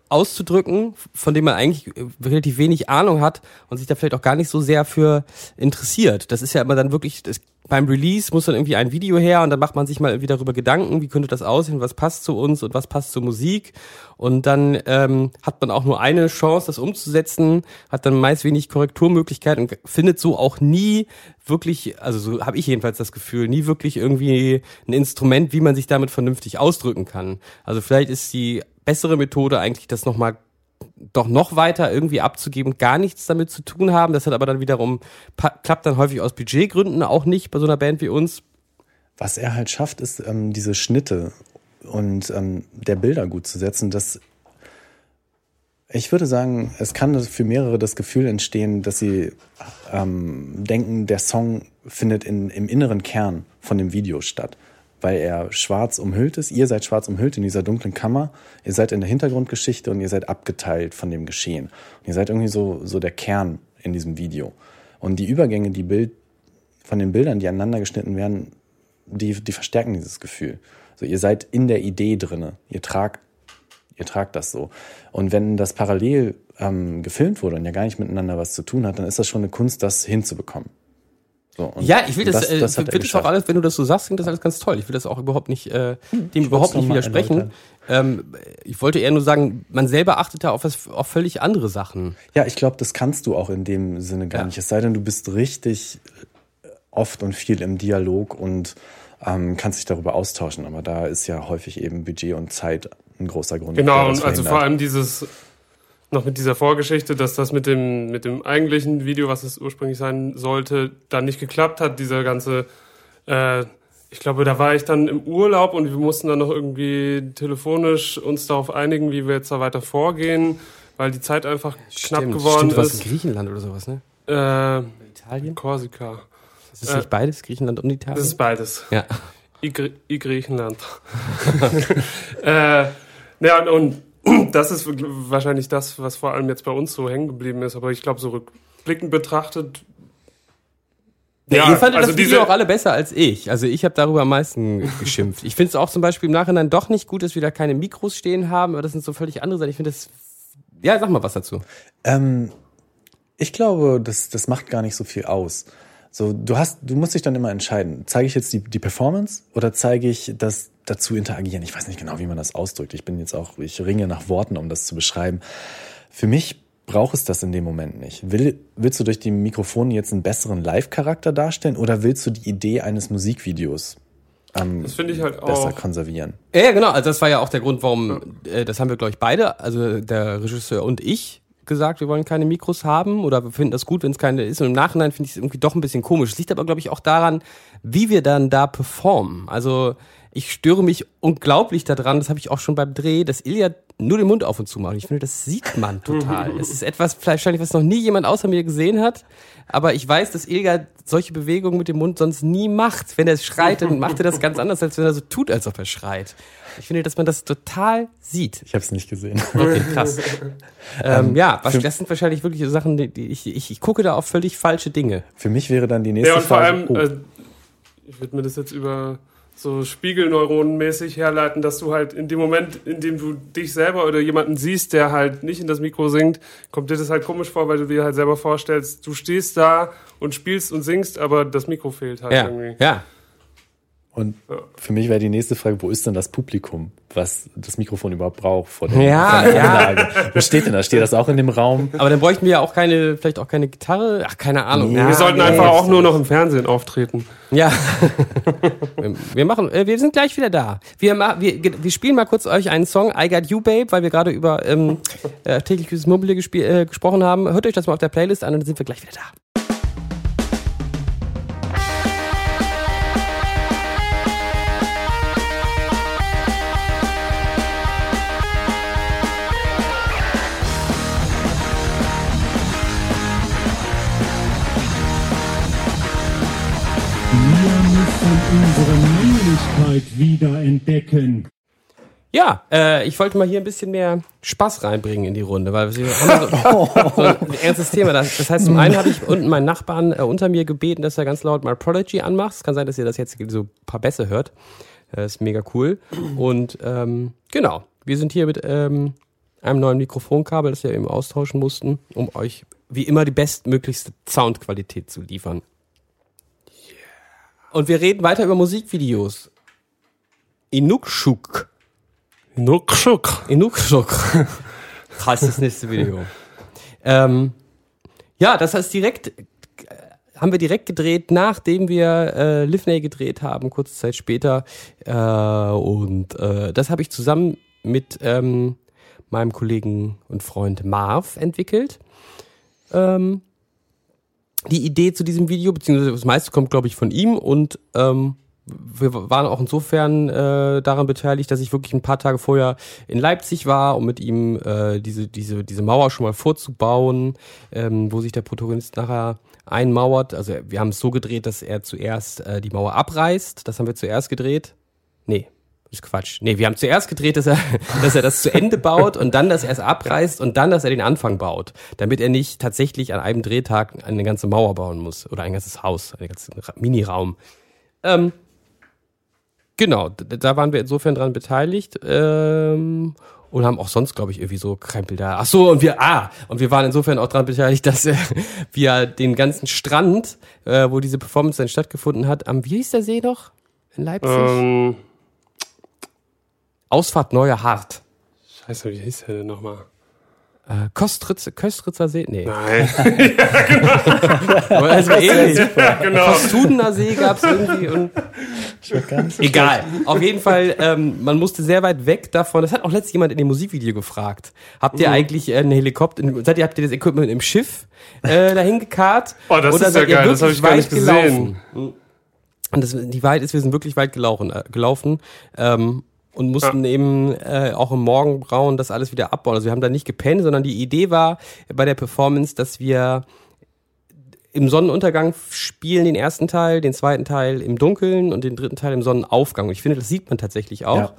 auszudrücken, von dem man eigentlich relativ wenig Ahnung hat und sich da vielleicht auch gar nicht so sehr für interessiert. Das ist ja immer dann wirklich, das, beim Release muss dann irgendwie ein Video her und dann macht man sich mal irgendwie darüber Gedanken, wie könnte das aussehen, was passt zu uns und was passt zur Musik. Und dann ähm, hat man auch nur eine Chance, das umzusetzen, hat dann meist wenig Korrekturmöglichkeiten und findet so auch nie wirklich, also so habe ich jedenfalls das Gefühl, nie wirklich irgendwie ein Instrument, wie man sich damit vernünftig ausdrücken kann. Also vielleicht ist die bessere Methode eigentlich, das nochmal doch noch weiter irgendwie abzugeben, gar nichts damit zu tun haben. Das hat aber dann wiederum, klappt dann häufig aus Budgetgründen auch nicht bei so einer Band wie uns. Was er halt schafft, ist ähm, diese Schnitte und ähm, der Bilder gut zu setzen. Das, ich würde sagen, es kann für mehrere das Gefühl entstehen, dass sie ähm, denken, der Song findet in, im inneren Kern von dem Video statt weil er schwarz umhüllt ist. Ihr seid schwarz umhüllt in dieser dunklen Kammer. Ihr seid in der Hintergrundgeschichte und ihr seid abgeteilt von dem Geschehen. Und ihr seid irgendwie so, so der Kern in diesem Video. Und die Übergänge, die Bild, von den Bildern, die aneinander geschnitten werden, die, die verstärken dieses Gefühl. So, ihr seid in der Idee drinne. Ihr tragt, ihr tragt das so. Und wenn das parallel ähm, gefilmt wurde und ja gar nicht miteinander was zu tun hat, dann ist das schon eine Kunst, das hinzubekommen. So, ja, ich will das, das, das, äh, will das auch alles, wenn du das so sagst, klingt das alles ganz toll. Ich will das auch überhaupt nicht, äh, hm, dem ich überhaupt nicht widersprechen. Ähm, ich wollte eher nur sagen, man selber achtet da auf, was, auf völlig andere Sachen. Ja, ich glaube, das kannst du auch in dem Sinne gar ja. nicht. Es sei denn, du bist richtig äh, oft und viel im Dialog und ähm, kannst dich darüber austauschen. Aber da ist ja häufig eben Budget und Zeit ein großer Grund. Genau, und also vor allem dieses noch mit dieser Vorgeschichte, dass das mit dem, mit dem eigentlichen Video, was es ursprünglich sein sollte, dann nicht geklappt hat. Dieser ganze, äh, ich glaube, da war ich dann im Urlaub und wir mussten dann noch irgendwie telefonisch uns darauf einigen, wie wir jetzt da weiter vorgehen, weil die Zeit einfach stimmt, knapp geworden stimmt, ist. Was in Griechenland oder sowas, ne? Äh, Italien? Korsika. Ist das äh, nicht beides, Griechenland und Italien? Das ist beides. Ja. I, I Griechenland. äh, ja, und, und das ist wahrscheinlich das, was vor allem jetzt bei uns so hängen geblieben ist. Aber ich glaube, so rückblickend betrachtet. Ja, ja ihr fandet also das Video auch alle besser als ich. Also ich habe darüber am meisten geschimpft. Ich finde es auch zum Beispiel im Nachhinein doch nicht gut, dass wir da keine Mikros stehen haben, aber das sind so völlig andere Sachen. Ich finde das. Ja, sag mal was dazu. Ähm, ich glaube, das, das macht gar nicht so viel aus. So, du hast, du musst dich dann immer entscheiden. Zeige ich jetzt die, die Performance oder zeige ich das, dazu interagieren. Ich weiß nicht genau, wie man das ausdrückt. Ich bin jetzt auch, ich ringe nach Worten, um das zu beschreiben. Für mich braucht es das in dem Moment nicht. Will, willst du durch die Mikrofone jetzt einen besseren Live-Charakter darstellen oder willst du die Idee eines Musikvideos ähm, Das finde ich halt besser auch. konservieren? Ja, ja, genau. Also das war ja auch der Grund, warum, äh, das haben wir, glaube ich, beide, also der Regisseur und ich, gesagt, wir wollen keine Mikros haben oder wir finden das gut, wenn es keine ist. Und im Nachhinein finde ich es irgendwie doch ein bisschen komisch. Es liegt aber, glaube ich, auch daran, wie wir dann da performen. Also ich störe mich unglaublich daran, das habe ich auch schon beim Dreh, dass Ilja nur den Mund auf und zu macht. Ich finde, das sieht man total. es ist etwas wahrscheinlich, was noch nie jemand außer mir gesehen hat. Aber ich weiß, dass Ilja solche Bewegungen mit dem Mund sonst nie macht. Wenn er schreit, dann macht er das ganz anders, als wenn er so tut, als ob er schreit. Ich finde, dass man das total sieht. Ich habe es nicht gesehen. Okay, krass. ähm, ja, was, das sind wahrscheinlich wirklich so Sachen, die, die ich, ich, ich gucke da auf völlig falsche Dinge. Für mich wäre dann die nächste Ja, und vor Frage. allem, oh, äh, ich würde mir das jetzt über so Spiegelneuronenmäßig herleiten, dass du halt in dem Moment, in dem du dich selber oder jemanden siehst, der halt nicht in das Mikro singt, kommt dir das halt komisch vor, weil du dir halt selber vorstellst, du stehst da und spielst und singst, aber das Mikro fehlt halt Ja, irgendwie. ja. Und für mich wäre die nächste Frage, wo ist denn das Publikum, was das Mikrofon überhaupt braucht vor der, Ja, vor der ja. Anlage? Wo steht denn das? Steht das auch in dem Raum? Aber dann bräuchten wir ja auch keine, vielleicht auch keine Gitarre. Ach, keine Ahnung. Ja, Wir sollten nee, einfach auch nur noch im Fernsehen auftreten. Ja. Wir- machen, äh, wir sind gleich wieder da. Wir, wir, wir spielen mal kurz euch einen Song, I Got You Babe, weil wir gerade über ähm, äh, tägliches Mobile äh, gesprochen haben. Hört euch das mal auf der Playlist an und dann sind wir gleich wieder da. Unsere Männlichkeit wieder entdecken. Ja, äh, ich wollte mal hier ein bisschen mehr Spaß reinbringen in die Runde, weil wir haben so, so ein ernstes Thema. Das, das heißt, zum einen habe ich unten meinen Nachbarn äh, unter mir gebeten, dass er ganz laut mal Prodigy anmacht. Es kann sein, dass ihr das jetzt so ein paar Bässe hört. Das ist mega cool. Und ähm, genau, wir sind hier mit ähm, einem neuen Mikrofonkabel, das wir eben austauschen mussten, um euch wie immer die bestmöglichste Soundqualität zu liefern. Und wir reden weiter über Musikvideos. Inukshuk. Nukschuk. Inukshuk heißt das nächste Video. ähm, ja, das heißt direkt, äh, haben wir direkt gedreht, nachdem wir äh, Livney gedreht haben, kurze Zeit später. Äh, und äh, das habe ich zusammen mit ähm, meinem Kollegen und Freund Marv entwickelt. Ähm, die Idee zu diesem Video, beziehungsweise das meiste kommt, glaube ich, von ihm und ähm, wir waren auch insofern äh, daran beteiligt, dass ich wirklich ein paar Tage vorher in Leipzig war, um mit ihm äh, diese, diese, diese Mauer schon mal vorzubauen, ähm, wo sich der Protagonist nachher einmauert. Also wir haben es so gedreht, dass er zuerst äh, die Mauer abreißt. Das haben wir zuerst gedreht. Nee, ist Quatsch. Nee, wir haben zuerst gedreht, dass er, dass er das zu Ende baut und dann, dass er es abreißt und dann, dass er den Anfang baut. Damit er nicht tatsächlich an einem Drehtag eine ganze Mauer bauen muss oder ein ganzes Haus, einen ganzen Ra- Miniraum. Ähm, genau, da waren wir insofern dran beteiligt. Ähm, und haben auch sonst, glaube ich, irgendwie so Krempel da. Ach so, und wir, ah, und wir waren insofern auch dran beteiligt, dass äh, wir den ganzen Strand, äh, wo diese Performance dann stattgefunden hat, am, wie hieß der See noch? In Leipzig? Ähm, Ausfahrt Neuer Hart. scheiße, wie hieß der denn nochmal? Äh, Kostritz, Köstritzer See? Nee. Nein. Aber also ähnlich. ja, genau. Kostudener See gab's irgendwie und egal. Auf jeden Fall, ähm, man musste sehr weit weg davon. Das hat auch letztens jemand in dem Musikvideo gefragt. Habt Mhm. ihr eigentlich äh, einen Helikopter, seid ihr, habt ihr das Equipment im Schiff äh, dahin gekarrt? Oh, das Oder ist ja geil, das hab wirklich ich gar nicht gesehen. gelaufen? Und das, die Wahrheit ist, wir sind wirklich weit gelaufen, äh, gelaufen ähm, und mussten eben äh, auch im Morgenbrauen das alles wieder abbauen. Also wir haben da nicht gepennt, sondern die Idee war bei der Performance, dass wir im Sonnenuntergang spielen den ersten Teil, den zweiten Teil im Dunkeln und den dritten Teil im Sonnenaufgang. Und ich finde, das sieht man tatsächlich auch.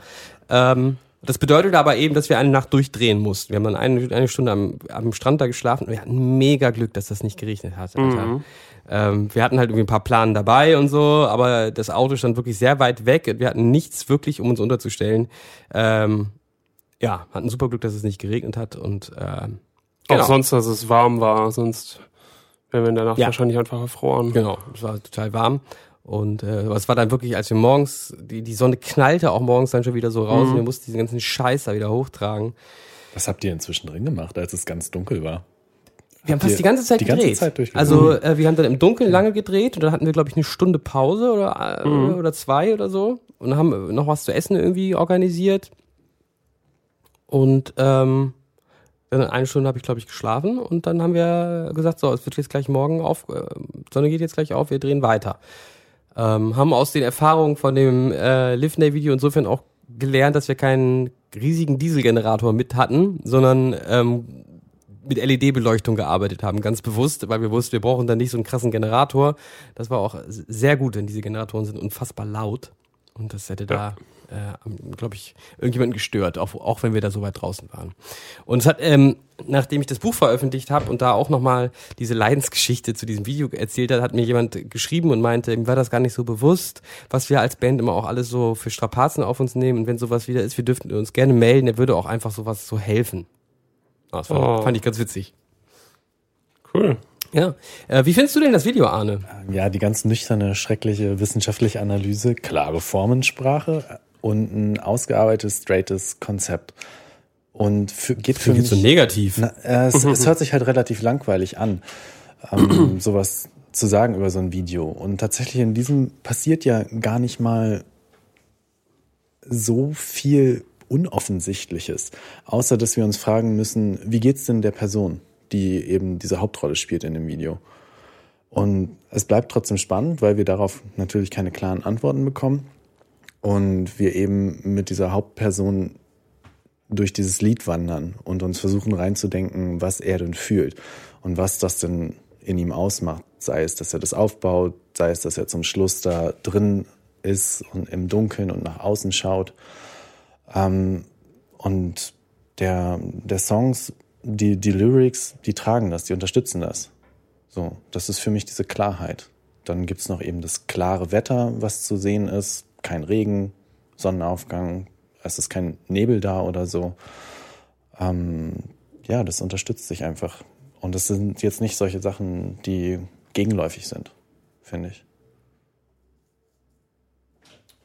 Ähm, das bedeutet aber eben, dass wir eine Nacht durchdrehen mussten. Wir haben dann eine, eine Stunde am, am Strand da geschlafen und wir hatten mega Glück, dass das nicht geregnet hat. Alter. Ähm, wir hatten halt irgendwie ein paar Planen dabei und so, aber das Auto stand wirklich sehr weit weg. Wir hatten nichts wirklich, um uns unterzustellen. Ähm, ja, hatten super Glück, dass es nicht geregnet hat und ähm, genau. Auch sonst, dass es warm war, sonst wären wir in der Nacht Ja. wahrscheinlich einfach erfroren. Genau, es war total warm. Und äh, es war dann wirklich, als wir morgens, die, die Sonne knallte auch morgens dann schon wieder so raus und wir mussten diesen ganzen Scheiß da wieder hochtragen. Was habt ihr inzwischen drin gemacht, als es ganz dunkel war? Wir haben fast die ganze Zeit die ganze gedreht. Zeit durchgezogen? also äh, wir haben dann im Dunkeln lange gedreht und dann hatten wir, glaube ich, eine Stunde Pause oder, äh, oder zwei oder so. Und haben wir noch was zu essen irgendwie organisiert. Und ähm, dann eine Stunde habe ich, glaube ich, geschlafen und dann haben wir gesagt, so, es wird jetzt gleich morgen auf, äh, Sonne geht jetzt gleich auf, wir drehen weiter. Ähm, haben aus den Erfahrungen von dem äh, Live Day Video insofern auch gelernt, dass wir keinen riesigen Dieselgenerator mit hatten, sondern ähm, mit LED-Beleuchtung gearbeitet haben, ganz bewusst, weil wir wussten, wir brauchen dann nicht so einen krassen Generator. Das war auch sehr gut, denn diese Generatoren sind unfassbar laut und das hätte da, äh, glaube ich, irgendjemanden gestört, auch, auch wenn wir da so weit draußen waren. Und es hat, ähm, nachdem ich das Buch veröffentlicht habe und da auch nochmal diese Leidensgeschichte zu diesem Video erzählt hat, hat mir jemand geschrieben und meinte, ihm war das gar nicht so bewusst, was wir als Band immer auch alles so für Strapazen auf uns nehmen und wenn sowas wieder ist, wir dürften uns gerne melden, er würde auch einfach sowas so helfen. Das fand, Oh. fand ich ganz witzig. Cool. Ja. Äh, wie findest du denn das Video, Arne? Ja, die ganz nüchterne, schreckliche wissenschaftliche Analyse, klare Formensprache und ein ausgearbeitetes, straightes Konzept. Und für, geht für mich so negativ. Na, äh, es, es hört sich halt relativ langweilig an, ähm, sowas zu sagen über so ein Video. Und tatsächlich in diesem passiert ja gar nicht mal so viel Unoffensichtliches, außer dass wir uns fragen müssen, wie geht's denn der Person, die eben diese Hauptrolle spielt in dem Video? Und es bleibt trotzdem spannend, weil wir darauf natürlich keine klaren Antworten bekommen und wir eben mit dieser Hauptperson durch dieses Lied wandern und uns versuchen reinzudenken, was er denn fühlt und was das denn in ihm ausmacht. Sei es, dass er das aufbaut, sei es, dass er zum Schluss da drin ist und im Dunkeln und nach außen schaut. Ähm, und der, der Songs, die, die Lyrics, die tragen das, die unterstützen das. So, das ist für mich diese Klarheit. Dann gibt's noch eben das klare Wetter, was zu sehen ist. Kein Regen, Sonnenaufgang, es ist kein Nebel da oder so. Ähm, ja, das unterstützt sich einfach. Und das sind jetzt nicht solche Sachen, die gegenläufig sind, finde ich.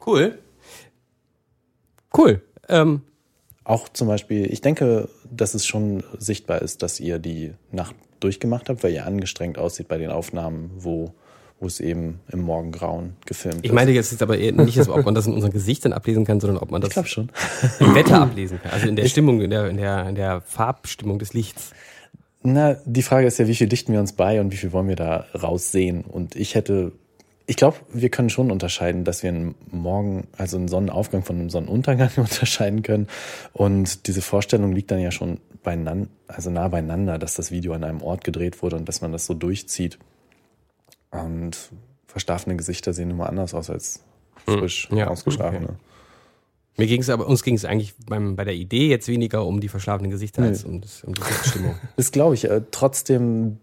Cool. Cool. Ähm, Auch zum Beispiel, ich denke, dass es schon sichtbar ist, dass ihr die Nacht durchgemacht habt, weil ihr angestrengt aussieht bei den Aufnahmen, wo, wo es eben im Morgengrauen gefilmt ich ist. meine jetzt ist aber eher nicht, dass, ob man das in unseren Gesichtern ablesen kann, sondern ob man ich das im Wetter ablesen kann. Also in der Stimmung, in der, in der, in der Farbstimmung des Lichts. Na, die Frage ist ja, wie viel dichten wir uns bei und wie viel wollen wir da raussehen? Und ich hätte, ich glaube, wir können schon unterscheiden, dass wir einen Morgen, also einen Sonnenaufgang von einem Sonnenuntergang unterscheiden können. Und diese Vorstellung liegt dann ja schon beieinander, also nah beieinander, dass das Video an einem Ort gedreht wurde und dass man das so durchzieht. Und verschlafene Gesichter sehen immer anders aus als frisch Ja, ausgeschlafene. okay. Mir ging es aber, uns ging es eigentlich beim, bei der Idee jetzt weniger um die verschlafenen Gesichter Nee. als um, das, um die Sitzstimmung. Das glaube ich. Äh, trotzdem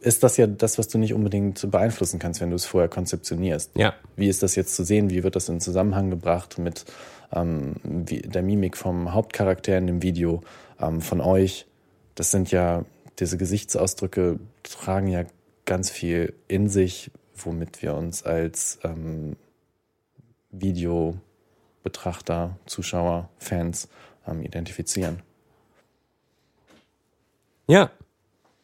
ist das ja das, was du nicht unbedingt beeinflussen kannst, wenn du es vorher konzeptionierst. Ja. Wie ist das jetzt zu sehen? Wie wird das in Zusammenhang gebracht mit ähm, der Mimik vom Hauptcharakter in dem Video, ähm, von euch? Das sind ja, diese Gesichtsausdrücke tragen ja ganz viel in sich, womit wir uns als ähm, Videobetrachter, Zuschauer, Fans ähm, identifizieren. Ja.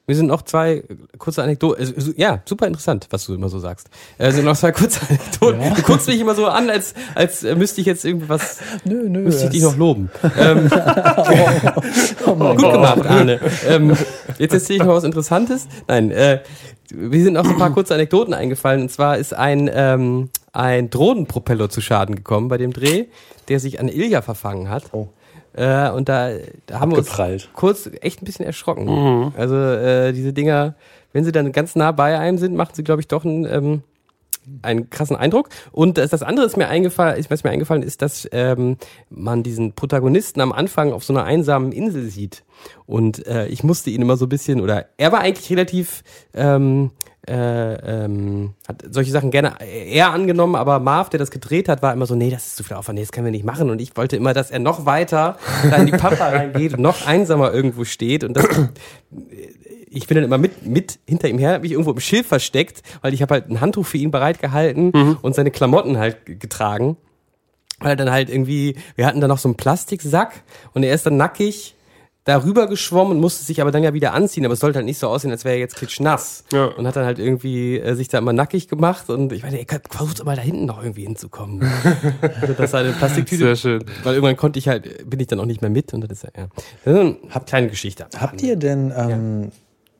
Wir sind noch zwei kurze Anekdoten. Also, so- ja, super interessant, was du immer so sagst. Äh, sind noch zwei kurze Anekdoten. Du guckst mich immer so an, als, als äh, müsste ich jetzt irgendwie was, Nö, nö. müsste ich dich noch loben. Ähm, gut gemacht, Arne. Ähm, jetzt erzähle ich noch was Interessantes. Nein, äh, mir sind noch so ein paar kurze Anekdoten eingefallen. Und zwar ist ein, ähm, ein Drohnenpropeller zu Schaden gekommen bei dem Dreh, der sich an Ilja verfangen hat. Oh. Äh, und da, da haben wir uns kurz echt ein bisschen erschrocken. Also äh, diese Dinger, wenn sie dann ganz nah bei einem sind, machen sie, glaube ich, doch einen, ähm, einen krassen Eindruck. Und das, das andere ist mir eingefallen, ist, was mir eingefallen ist, dass ähm, man diesen Protagonisten am Anfang auf so einer einsamen Insel sieht. Und äh, ich musste ihn immer so ein bisschen, oder er war eigentlich relativ ähm, äh, ähm, hat solche Sachen gerne eher angenommen, aber Marv, der das gedreht hat, war immer so, nee, das ist zu viel Aufwand, nee, das können wir nicht machen. Und ich wollte immer, dass er noch weiter da in die Pampa reingeht und noch einsamer irgendwo steht. Und das, ich bin dann immer mit, mit hinter ihm her, hab mich irgendwo im Schild versteckt, weil ich habe halt ein Handtuch für ihn bereitgehalten Mhm. und seine Klamotten halt getragen. Weil er dann halt irgendwie, wir hatten dann noch so einen Plastiksack und er ist dann nackig darüber geschwommen und musste sich aber dann ja wieder anziehen, aber es sollte halt nicht so aussehen, als wäre er jetzt klitschnass. Ja. Und hat dann halt irgendwie äh, sich da immer nackig gemacht und ich meine, ey, versucht mal da hinten noch irgendwie hinzukommen. also das war eine Plastiktüte. Sehr schön. Weil irgendwann konnte ich halt, bin ich dann auch nicht mehr mit und das ist ja, ja. Ist eine kleine Geschichte. Habt ihr denn ähm,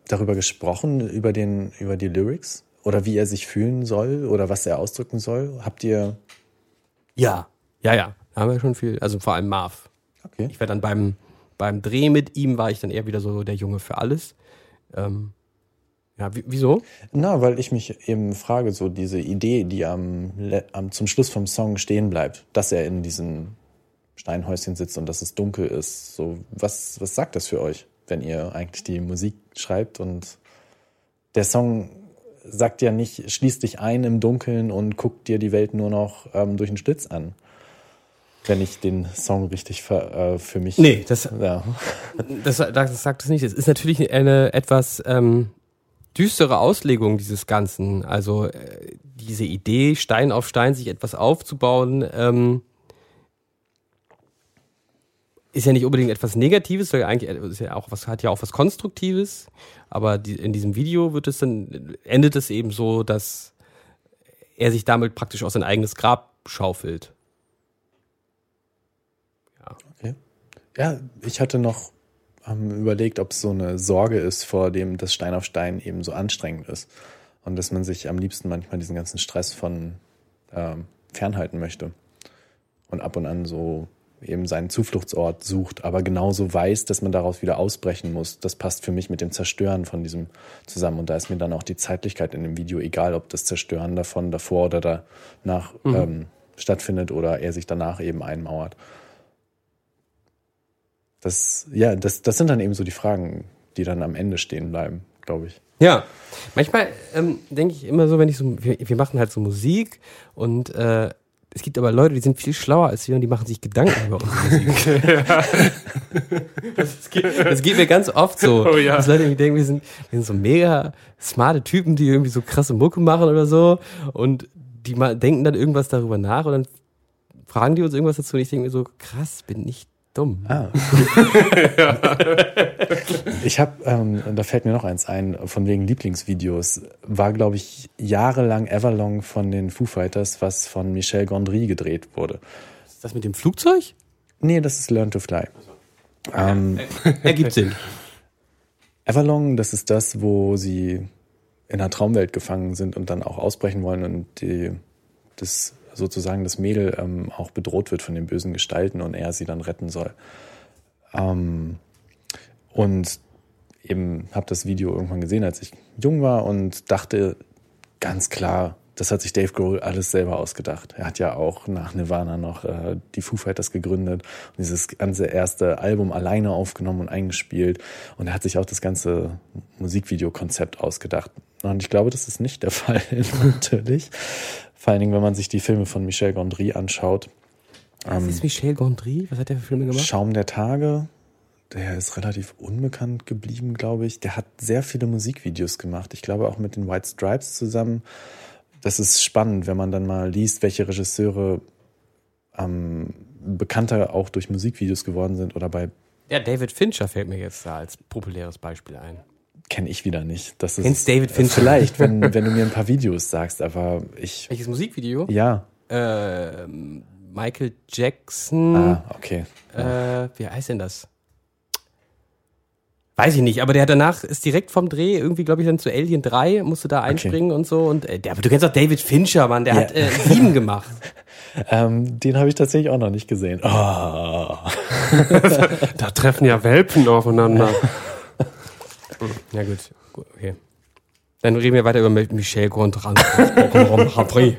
darüber gesprochen, über, den, über die Lyrics? Oder wie er sich fühlen soll oder was er ausdrücken soll? Habt ihr. Ja, ja, ja. Da haben wir schon viel, also vor allem Marv. Okay. Ich war dann beim, beim Dreh mit ihm, war ich dann eher wieder so der Junge für alles. Ähm, ja, wie, wieso? Na, weil ich mich eben frage, so diese Idee, die am, am zum Schluss vom Song stehen bleibt, dass er in diesem Steinhäuschen sitzt und dass es dunkel ist. So, was, was sagt das für euch, wenn ihr eigentlich die Musik schreibt und der Song sagt ja nicht, schließ dich ein im Dunkeln und guck dir die Welt nur noch ähm, durch den Schlitz an. Wenn ich den Song richtig für, äh, für mich. Nee, das, Ja. das, das sagt es nicht. Es ist natürlich eine etwas ähm, düstere Auslegung dieses Ganzen. Also äh, diese Idee, Stein auf Stein sich etwas aufzubauen, ähm, ist ja nicht unbedingt etwas Negatives, sondern eigentlich ist ja auch was, hat ja auch was Konstruktives. Aber die, in diesem Video wird es dann, endet es eben so, dass er sich damit praktisch aus sein eigenes Grab schaufelt. Ja, ich hatte noch ähm, überlegt, ob es so eine Sorge ist, vor dem das Stein auf Stein eben so anstrengend ist. Und dass man sich am liebsten manchmal diesen ganzen Stress von ähm, fernhalten möchte. Und ab und an so eben seinen Zufluchtsort sucht, aber genauso weiß, dass man daraus wieder ausbrechen muss. Das passt für mich mit dem Zerstören von diesem zusammen. Und da ist mir dann auch die Zeitlichkeit in dem Video egal, ob das Zerstören davon davor oder danach ähm, stattfindet oder er sich danach eben einmauert. Das, ja, das, das sind dann eben so die Fragen, die dann am Ende stehen bleiben, glaube ich. Ja, manchmal ähm, denke ich immer so, wenn ich so, wir, wir machen halt so Musik und äh, es gibt aber Leute, die sind viel schlauer als wir und die machen sich Gedanken über unsere Musik. das, geht, das geht mir ganz oft so. Oh ja. Dass Leute irgendwie denken, wir sind, wir sind so mega smarte Typen, die irgendwie so krasse Mucke machen oder so und die mal denken dann irgendwas darüber nach und dann fragen die uns irgendwas dazu und ich denke mir so, krass, bin ich dumm. Ah. ich habe, ähm, da fällt mir noch eins ein, von wegen Lieblingsvideos, war, glaube ich, jahrelang Everlong von den Foo Fighters, was von Michel Gondry gedreht wurde. Ist das mit dem Flugzeug? Nee, das ist Learn to Fly. Ähm, Ergibt Sinn. Everlong, das ist das, wo sie in einer Traumwelt gefangen sind und dann auch ausbrechen wollen und die, das sozusagen das Mädel ähm, auch bedroht wird von den bösen Gestalten und er sie dann retten soll. Ähm, und eben habe das Video irgendwann gesehen, als ich jung war und dachte ganz klar, das hat sich Dave Grohl alles selber ausgedacht. Er hat ja auch nach Nirvana noch äh, die Foo Fighters gegründet und dieses ganze erste Album alleine aufgenommen und eingespielt. Und er hat sich auch das ganze Musikvideokonzept ausgedacht. Und ich glaube, das ist nicht der Fall, natürlich. Vor allen Dingen, wenn man sich die Filme von Michel Gondry anschaut. Das ist Michel Gondry? Was hat der für Filme gemacht? Schaum der Tage, der ist relativ unbekannt geblieben, glaube ich. Der hat sehr viele Musikvideos gemacht. Ich glaube auch mit den White Stripes zusammen. Das ist spannend, wenn man dann mal liest, welche Regisseure ähm, bekannter auch durch Musikvideos geworden sind oder bei Ja, David Fincher fällt mir jetzt da als populäres Beispiel ein. Kenne ich wieder nicht. Das ist Kennst David Fincher? Vielleicht, wenn, wenn du mir ein paar Videos sagst, aber ich Welches Musikvideo? ja. Ähm, Michael Jackson. Ah, okay. Äh, wie heißt denn das? Weiß ich nicht, aber der hat danach ist direkt vom Dreh irgendwie, glaube ich, dann zu Alien 3, musste da einspringen und so. Und äh, der, aber du kennst doch David Fincher, Mann, der Ja. hat äh, sieben gemacht. Ähm, den habe ich tatsächlich auch noch nicht gesehen. Oh. Da treffen ja Welpen aufeinander. Ja gut, gut okay. Dann reden wir weiter über Michel Gondry.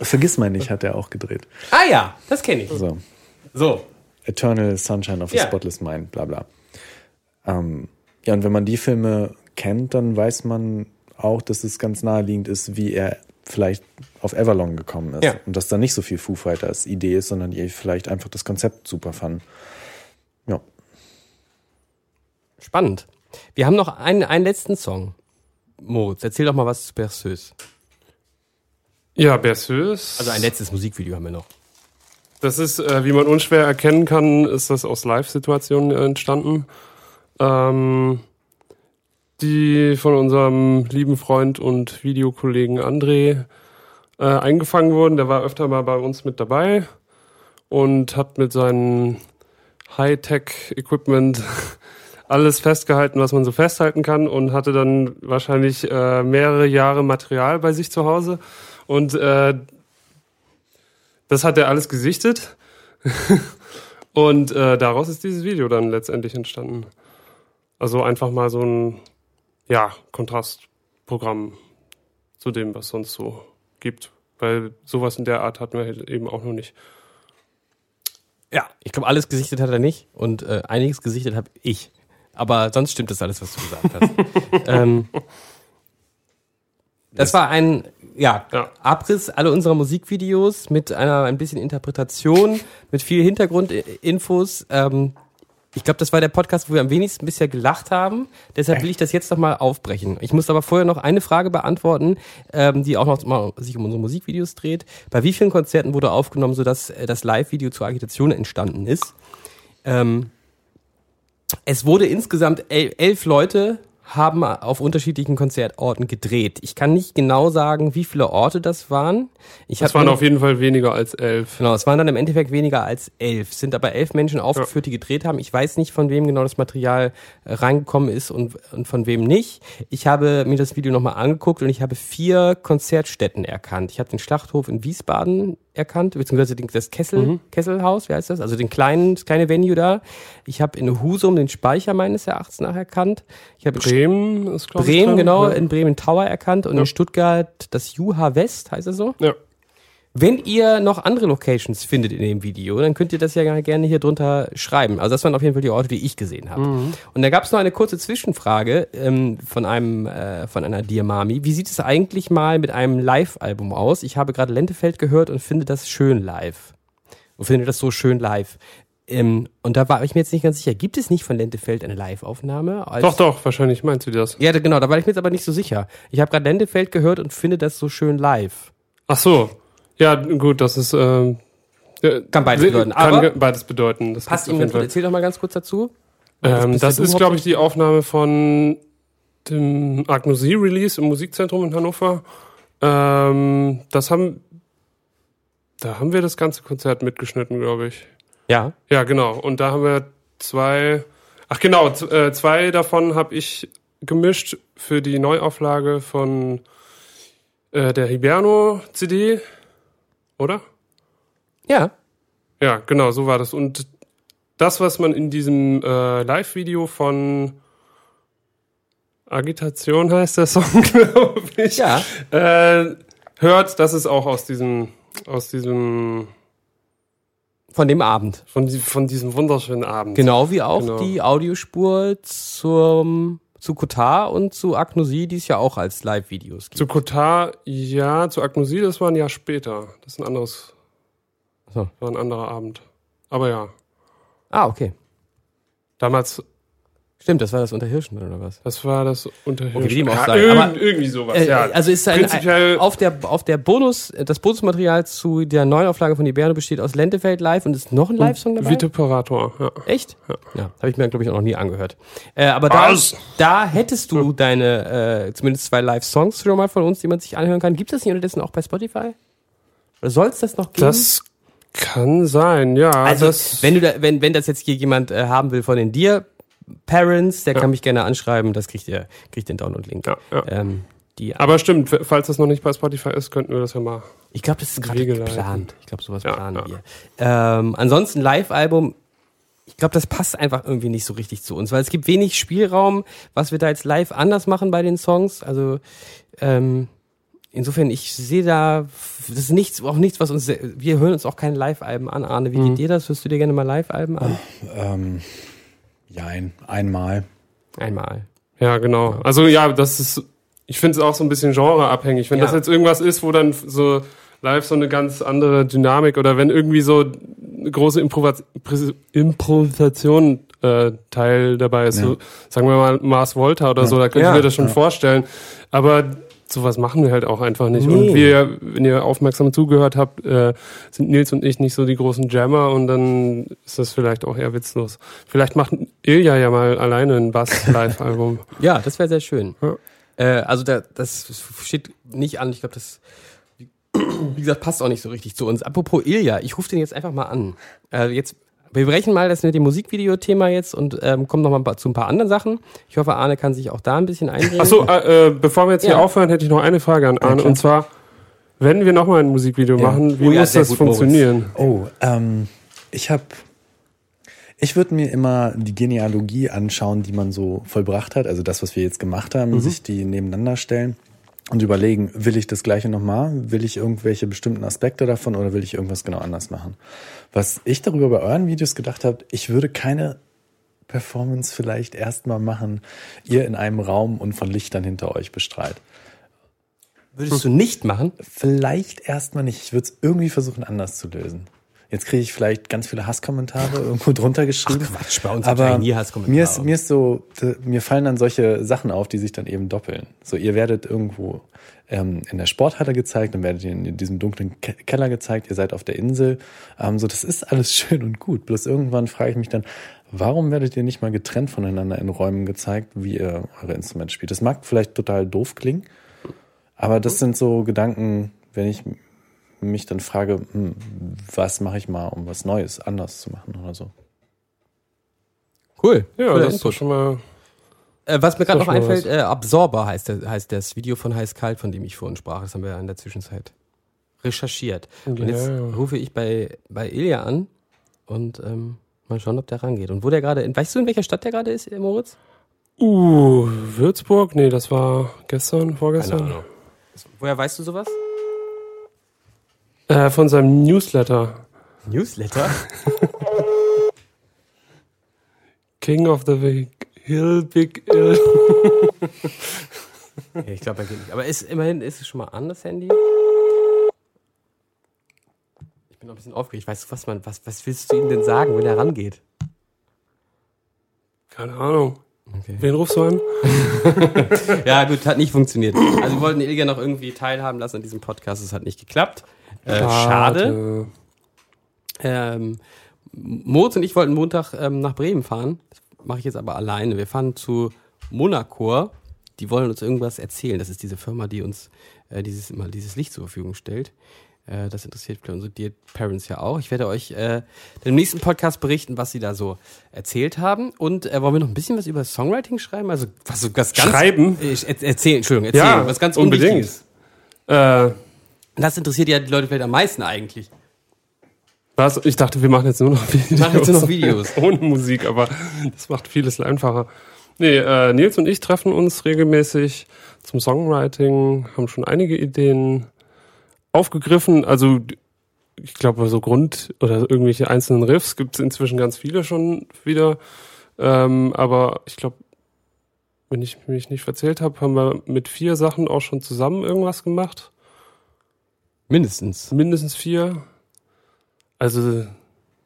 Vergiss mal nicht, hat er auch gedreht. ah ja, das kenne ich. So. So. Eternal Sunshine of a Ja. Spotless Mind, bla bla. Ähm, ja, und wenn man die Filme kennt, dann weiß man auch, dass es ganz naheliegend ist, wie er vielleicht auf Everlong gekommen ist. Ja. Und dass da nicht so viel Foo Fighters Idee ist, sondern die vielleicht einfach das Konzept super fanden. Ja. Spannend. Wir haben noch einen, einen letzten Song. Moritz, erzähl doch mal was zu Berceuse. Ja, Berceuse. Also ein letztes Musikvideo haben wir noch. Das ist, äh, wie man unschwer erkennen kann, ist das aus Live-Situationen entstanden, ähm, die von unserem lieben Freund und Videokollegen André äh, eingefangen wurden. Der war öfter mal bei uns mit dabei und hat mit seinem Hightech-Equipment alles festgehalten, was man so festhalten kann und hatte dann wahrscheinlich äh, mehrere Jahre Material bei sich zu Hause und äh, das hat er alles gesichtet und äh, daraus ist dieses Video dann letztendlich entstanden. Also einfach mal so ein ja Kontrastprogramm zu dem, was sonst so gibt, weil sowas in der Art hatten wir halt eben auch noch nicht. Ja, ich glaube, alles gesichtet hat er nicht und äh, einiges gesichtet habe ich. Aber sonst stimmt das alles, was du gesagt hast. ähm, das war ein ja, Ja. Abriss aller unserer Musikvideos mit einer ein bisschen Interpretation, mit viel Hintergrundinfos. Ähm, ich glaube, das war der Podcast, wo wir am wenigsten bisher gelacht haben. Deshalb will ich das jetzt nochmal aufbrechen. Ich muss aber vorher noch eine Frage beantworten, ähm, die auch noch mal sich um unsere Musikvideos dreht. Bei wie vielen Konzerten wurde aufgenommen, sodass äh, das Live-Video zur Agitation entstanden ist? Ähm, es wurde insgesamt el elf Leute haben auf unterschiedlichen Konzertorten gedreht. Ich kann nicht genau sagen, wie viele Orte das waren. Ich Das waren auf jeden Fall weniger als elf. Genau, es waren dann im Endeffekt weniger als elf. Es sind aber elf Menschen aufgeführt, die gedreht haben. Ich weiß nicht, von wem genau das Material äh, reingekommen ist und, und von wem nicht. Ich habe mir das Video nochmal angeguckt und ich habe vier Konzertstätten erkannt. Ich habe den Schlachthof in Wiesbaden erkannt, beziehungsweise das Kessel, Kesselhaus, wie heißt das? Also den kleinen, das kleine Venue da. Ich habe in Husum den Speicher meines Erachtens nach erkannt. Ich habe Bremen ist, ich. Bremen, dran. genau, Ja. in Bremen Tower erkannt und Ja. in Stuttgart das Juha West, heißt es so? ja. Wenn ihr noch andere Locations findet in dem Video, dann könnt ihr das ja gerne hier drunter schreiben. Also das waren auf jeden Fall die Orte, die ich gesehen habe. Und da gab es noch eine kurze Zwischenfrage ähm, von einem äh, von einer Dear Mami. Wie sieht es eigentlich mal mit einem Live-Album aus? Ich habe gerade Lentefeld gehört und finde das schön live. Und finde das so schön live. Ähm, und da war ich mir jetzt nicht ganz sicher. Gibt es nicht von Lentefeld eine Live-Aufnahme? Doch, doch, wahrscheinlich meinst du das. Ja, genau, da war ich mir jetzt aber nicht so sicher. Ich habe gerade Lentefeld gehört und finde das so schön live. Ach so. Ja, gut, das ist. Ja, Kann beides bedeuten, Kann aber- beides bedeuten. Das Passt auf ganz gut. Erzähl doch mal ganz kurz dazu. Ähm, das ist, glaube ich, die Aufnahme von dem Agnosie-Release im Musikzentrum in Hannover. Ähm, das haben. Da haben wir das ganze Konzert mitgeschnitten, glaube ich. Ja. Ja, genau. Und da haben wir zwei. Ach genau, äh, zwei davon habe ich gemischt für die Neuauflage von äh, der Hiberno CD, oder? Ja. Ja, genau, so war das. Und das, was man in diesem äh, Live-Video von Agitation heißt der Song, glaube ich, Ja. äh, hört, das ist auch aus diesem, aus diesem, Von dem Abend. von, von diesem wunderschönen Abend. Genau wie auch Genau. die Audiospur zum, zu Kotar und zu Agnosie, die es ja auch als Live-Videos gibt. Zu Kotar, ja, zu Agnosie, das war ein Jahr später. Das ist ein anderes, So. war ein anderer Abend. Aber ja, Ah, okay. damals, Stimmt, das war das unter Hirschen oder was? das war das unter wie dem auch ja, sei. irgend, irgendwie sowas, Äh, ja. Also ist ein, ein, auf der auf der Bonus das Bonusmaterial zu der Neuauflage von Liberno besteht aus Lentefeld live und ist noch ein Live-Song dabei. Viteparator, ja. Echt? Ja, habe ich mir glaube ich auch noch nie angehört. Äh, aber da, Was? da hättest du deine äh, zumindest zwei Live-Songs schon mal von uns, die man sich anhören kann. Gibt es das nicht unterdessen auch bei Spotify? Oder soll es das noch geben? Das kann sein, ja. also wenn du da, wenn wenn das jetzt hier jemand äh, haben will von den dir Parents, der kann mich gerne anschreiben. Das kriegt ihr kriegt den Download-Link. ja, ja. Ähm, Aber stimmt, falls das noch nicht bei Spotify ist, könnten wir das ja mal. Ich glaube, das ist gerade geplant. Ich glaube, sowas Ja, planen ja. wir. Ähm, ansonsten Live-Album. Ich glaube, das passt einfach irgendwie nicht so richtig zu uns, weil es gibt wenig Spielraum, was wir da jetzt live anders machen bei den Songs. Also ähm, insofern, ich sehe da, das ist nichts, auch nichts, was uns, wir hören uns auch keine Live-Alben an. Arne, wie Mhm. geht dir das? Hörst du dir gerne mal Live-Alben an? Ähm, jein, einmal. Einmal. Ja, genau. Also ja, das ist. Ich finde es auch so ein bisschen genreabhängig. Wenn Ja. das jetzt irgendwas ist, wo dann so live so eine ganz andere Dynamik oder wenn irgendwie so eine große Improvisation äh, Teil dabei ist. So, sagen wir mal Mars Volta oder so, da könnte Ja. ich mir das schon vorstellen. Aber sowas machen wir halt auch einfach nicht. Nee. Und wir, wenn ihr aufmerksam zugehört habt, äh, sind Nils und ich nicht so die großen Jammer und dann ist das vielleicht auch eher witzlos. Vielleicht macht Ilja ja mal alleine ein Bass-Live-Album. Ja, das wäre sehr schön. Ja. Äh, also da, das steht nicht an. Ich glaube, das, wie gesagt, passt auch nicht so richtig zu uns. Apropos Ilja, ich rufe den jetzt einfach mal an. Äh, jetzt, wir brechen mal das mit dem Musikvideo-Thema jetzt und ähm, kommen noch mal ein paar- zu ein paar anderen Sachen. Ich hoffe, Arne kann sich auch da ein bisschen einbringen. Achso, äh, äh, bevor wir jetzt hier Ja. aufhören, hätte ich noch eine Frage an Arne. klar. und zwar, wenn wir nochmal ein Musikvideo Ja. machen, wie Oh ja, muss das gut, Moritz. funktionieren? Oh, ähm, ich habe, ich würde mir immer die Genealogie anschauen, die man so vollbracht hat, also das, was wir jetzt gemacht haben, sich die nebeneinander stellen und überlegen, will ich das gleiche nochmal? Will ich irgendwelche bestimmten Aspekte davon oder will ich irgendwas genau anders machen? Was ich darüber bei euren Videos gedacht habe, ich würde keine Performance vielleicht erstmal machen, ihr in einem Raum und von Lichtern hinter euch bestrahlt. Würdest du nicht machen? Vielleicht erstmal nicht. Ich würde es irgendwie versuchen, anders zu lösen. Jetzt kriege ich vielleicht ganz viele Hasskommentare irgendwo drunter geschrieben. Ach Quatsch, bei uns aber nie Hasskommentare. Mir ist, mir ist so, mir fallen dann solche Sachen auf, die sich dann eben doppeln. So, ihr werdet irgendwo ähm, in der Sporthalle gezeigt, dann werdet ihr in diesem dunklen Ke Keller gezeigt, ihr seid auf der Insel. Ähm, so, das ist alles schön und gut. Bloß irgendwann frage ich mich dann, warum werdet ihr nicht mal getrennt voneinander in Räumen gezeigt, wie ihr eure Instrumente spielt? Das mag vielleicht total doof klingen, aber das sind so Gedanken, wenn ich mich dann frage, hm, was mache ich mal, um was Neues, anders zu machen oder so. Cool. Ja, das ist doch schon mal. Äh, was mir gerade noch einfällt, äh, Absorber heißt, der, heißt das Video von Heiß Kalt, von dem ich vorhin sprach. Das haben wir ja in der Zwischenzeit recherchiert. Und Ja, jetzt ja. rufe ich bei, bei Ilja an und ähm, mal schauen, ob der rangeht. Und wo der gerade, in- weißt du, in welcher Stadt der gerade ist, äh, Moritz? Uh, Würzburg? Nee, das war gestern, vorgestern. Woher weißt du sowas? Äh, von seinem Newsletter. Newsletter? King of the Hill, Big Hill. ich glaube, er geht nicht. Aber ist, immerhin ist es schon mal an, das Handy. Ich bin noch ein bisschen aufgeregt. Weißt du, was man, was, was willst du ihm denn sagen, wenn er rangeht? Keine Ahnung. Okay. Wen rufst du an? Ja, gut, hat nicht funktioniert. Also wir wollten Ilja noch irgendwie teilhaben lassen an diesem Podcast. Es hat nicht geklappt. Äh, schade. Ähm, Moritz und ich wollten Montag ähm, nach Bremen fahren. Das mache ich jetzt aber alleine. Wir fahren zu Monacor. Die wollen uns irgendwas erzählen. Das ist diese Firma, die uns äh, dieses, immer dieses Licht zur Verfügung stellt. Äh, das interessiert vielleicht unsere Dear Parents ja auch. Ich werde euch äh, im nächsten Podcast berichten, was sie da so erzählt haben. Und äh, wollen wir noch ein bisschen was über Songwriting schreiben? Also was was ganz Schreiben? Äh, er- erzählen, Entschuldigung, erzählen, Ja, was ganz unbedingt. Unwichtiges. Äh, Das interessiert ja die Leute vielleicht am meisten eigentlich. was? Ich dachte, wir machen jetzt nur noch Videos. machen jetzt nur noch Videos. Ohne Musik, aber das macht vieles einfacher. Nee, äh, Nils und ich treffen uns regelmäßig zum Songwriting, haben schon einige Ideen aufgegriffen. Also ich glaube, so Grund oder irgendwelche einzelnen Riffs gibt es inzwischen ganz viele schon wieder. Ähm, aber ich glaube, wenn ich mich nicht verzählt habe, haben wir mit vier Sachen auch schon zusammen irgendwas gemacht. Mindestens. Mindestens vier. Also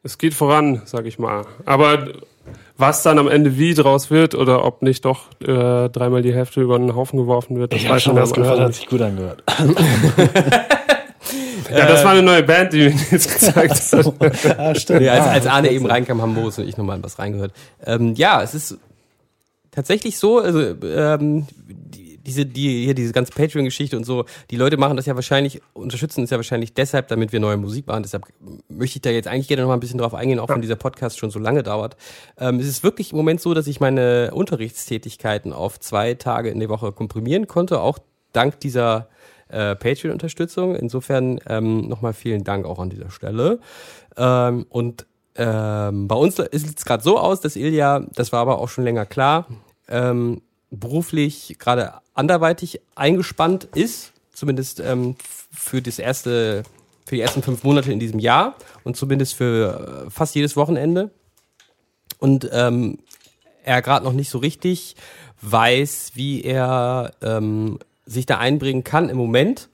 es geht voran, sag ich mal. Aber was dann am Ende wie draus wird oder ob nicht doch äh, dreimal die Hälfte über den Haufen geworfen wird, das weiß man am Anfang nicht. sich gut angehört. Ja, das war eine neue Band, die mir jetzt gezeigt hat. ah, stimmt. Ja, als, als Arne eben reinkam, haben Moritz und ich nochmal was reingehört. Ähm, ja, es ist tatsächlich so, also ähm, die, diese, die, hier diese ganze Patreon-Geschichte und so, die Leute machen das ja wahrscheinlich, unterstützen es ja wahrscheinlich deshalb, damit wir neue Musik machen. Deshalb möchte ich da jetzt eigentlich gerne noch mal ein bisschen drauf eingehen, auch wenn dieser Podcast schon so lange dauert. Ähm, es ist wirklich im Moment so, dass ich meine Unterrichtstätigkeiten auf zwei Tage in der Woche komprimieren konnte, auch dank dieser äh, Patreon-Unterstützung. Insofern ähm, nochmal vielen Dank auch an dieser Stelle. Ähm, und ähm, bei uns sieht es gerade so aus, dass Ilja, das war aber auch schon länger klar, ähm, beruflich gerade anderweitig eingespannt ist, zumindest ähm, für das erste, für die ersten fünf Monate in diesem Jahr und zumindest für äh, fast jedes Wochenende. Und ähm, er gerade noch nicht so richtig weiß, wie er ähm, sich da einbringen kann im Moment.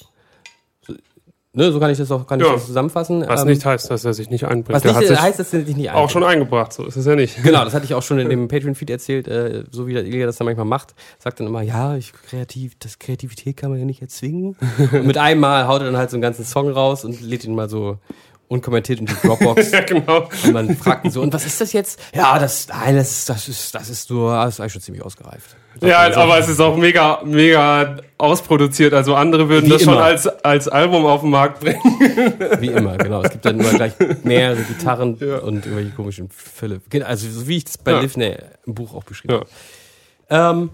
Ne, so kann ich das auch kann ich Ja. das zusammenfassen. Was Ähm, nicht heißt, dass er sich nicht einbringt. was Der nicht heißt, dass er sich nicht auch schon eingebracht, so ist es ja nicht. Genau, das hatte ich auch schon in dem Patreon-Feed erzählt, äh, so wie der Ilja das dann manchmal macht. Sagt dann immer, ja, ich kreativ, das Kreativität kann man ja nicht erzwingen. Und mit einem Mal haut er dann halt so einen ganzen Song raus und lädt ihn mal so unkommentiert in die Dropbox. Ja, genau. Und man fragt ihn so, und was ist das jetzt? Ja, das, nein, das, ist- das ist, das ist nur, das ist eigentlich schon ziemlich ausgereift. Ja, aber es ist auch mega, mega ausproduziert. Also andere würden Wie das schon immer. als, als Album auf den Markt bringen. Wie immer, genau. Es gibt dann immer gleich mehrere Gitarren Ja. und irgendwelche komischen Fülle. Also, so wie ich das bei Ja. Livney im Buch auch beschrieben Ja. habe. Ähm,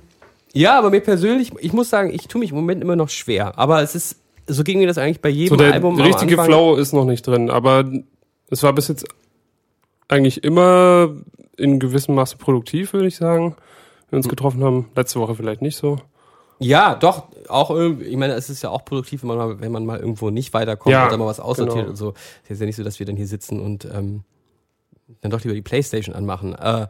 ja, aber mir persönlich, ich muss sagen, ich tue mich im Moment immer noch schwer. Aber es ist, so ging mir das eigentlich bei jedem So der Album. am richtige Anfang. Flow ist noch nicht drin, aber es war bis jetzt eigentlich immer in gewissem Maße produktiv, würde ich sagen. Wir uns getroffen haben. Letzte Woche vielleicht nicht so. Ja, doch, auch irgendwie, ich meine, es ist ja auch produktiv, wenn man mal, wenn man mal irgendwo nicht weiterkommt Ja, und dann mal was aussortiert genau. und so. Es ist ja nicht so, dass wir dann hier sitzen und ähm, dann doch lieber die Playstation anmachen. Äh,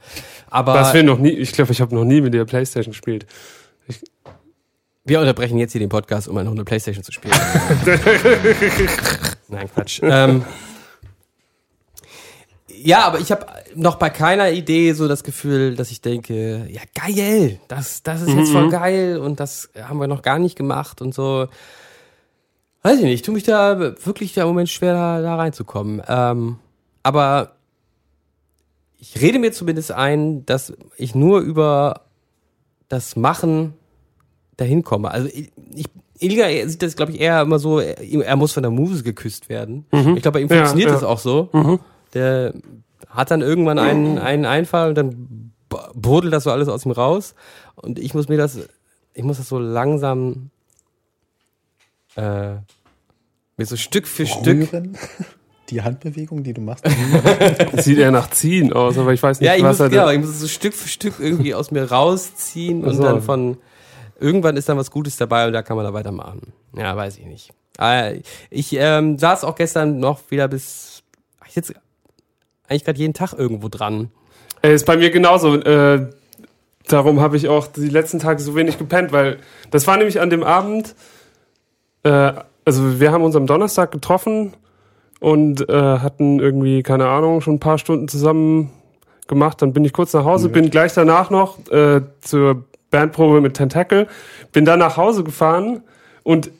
aber Was wir noch nie, ich glaube, ich habe noch nie mit der Playstation gespielt. Wir unterbrechen jetzt hier den Podcast, um eine Playstation zu spielen. Nein, Quatsch. Ähm, ja, aber ich habe noch bei keiner Idee so das Gefühl, dass ich denke, ja geil, das, das ist jetzt Mhm. voll geil und das haben wir noch gar nicht gemacht und so. Weiß ich nicht, ich tue mich da wirklich im Moment schwer, da, da reinzukommen. Ähm, aber ich rede mir zumindest ein, dass ich nur über das Machen dahin komme. Also ich, ich Ilga sieht das, glaube ich, eher immer so, er, er muss von der Muse geküsst werden. Ich glaube, bei ihm Ja, funktioniert ja. das auch so. Der hat dann irgendwann einen, einen Einfall und dann brodelt das so alles aus ihm raus. Und ich muss mir das, ich muss das so langsam äh, mir so Stück für Stück. Rühren. Die Handbewegung, die du machst. Sieht eher nach Ziehen aus, aber ich weiß nicht, Ja, ich was muss, er genau, ich muss es so Stück für Stück irgendwie aus mir rausziehen und Ach so. dann von irgendwann ist dann was Gutes dabei und da kann man da weitermachen. Ja, weiß ich nicht. Äh, Ich ähm, saß auch gestern noch wieder bis ich jetzt eigentlich gerade jeden Tag irgendwo dran. Ey, ist bei mir genauso. Äh, darum habe ich auch die letzten Tage so wenig gepennt, weil das war nämlich an dem Abend. Äh, also wir haben uns am Donnerstag getroffen und äh, hatten irgendwie keine Ahnung schon ein paar Stunden zusammen gemacht. Dann bin ich kurz nach Hause, bin gleich danach noch äh, zur Bandprobe mit Tentacle, bin dann nach Hause gefahren und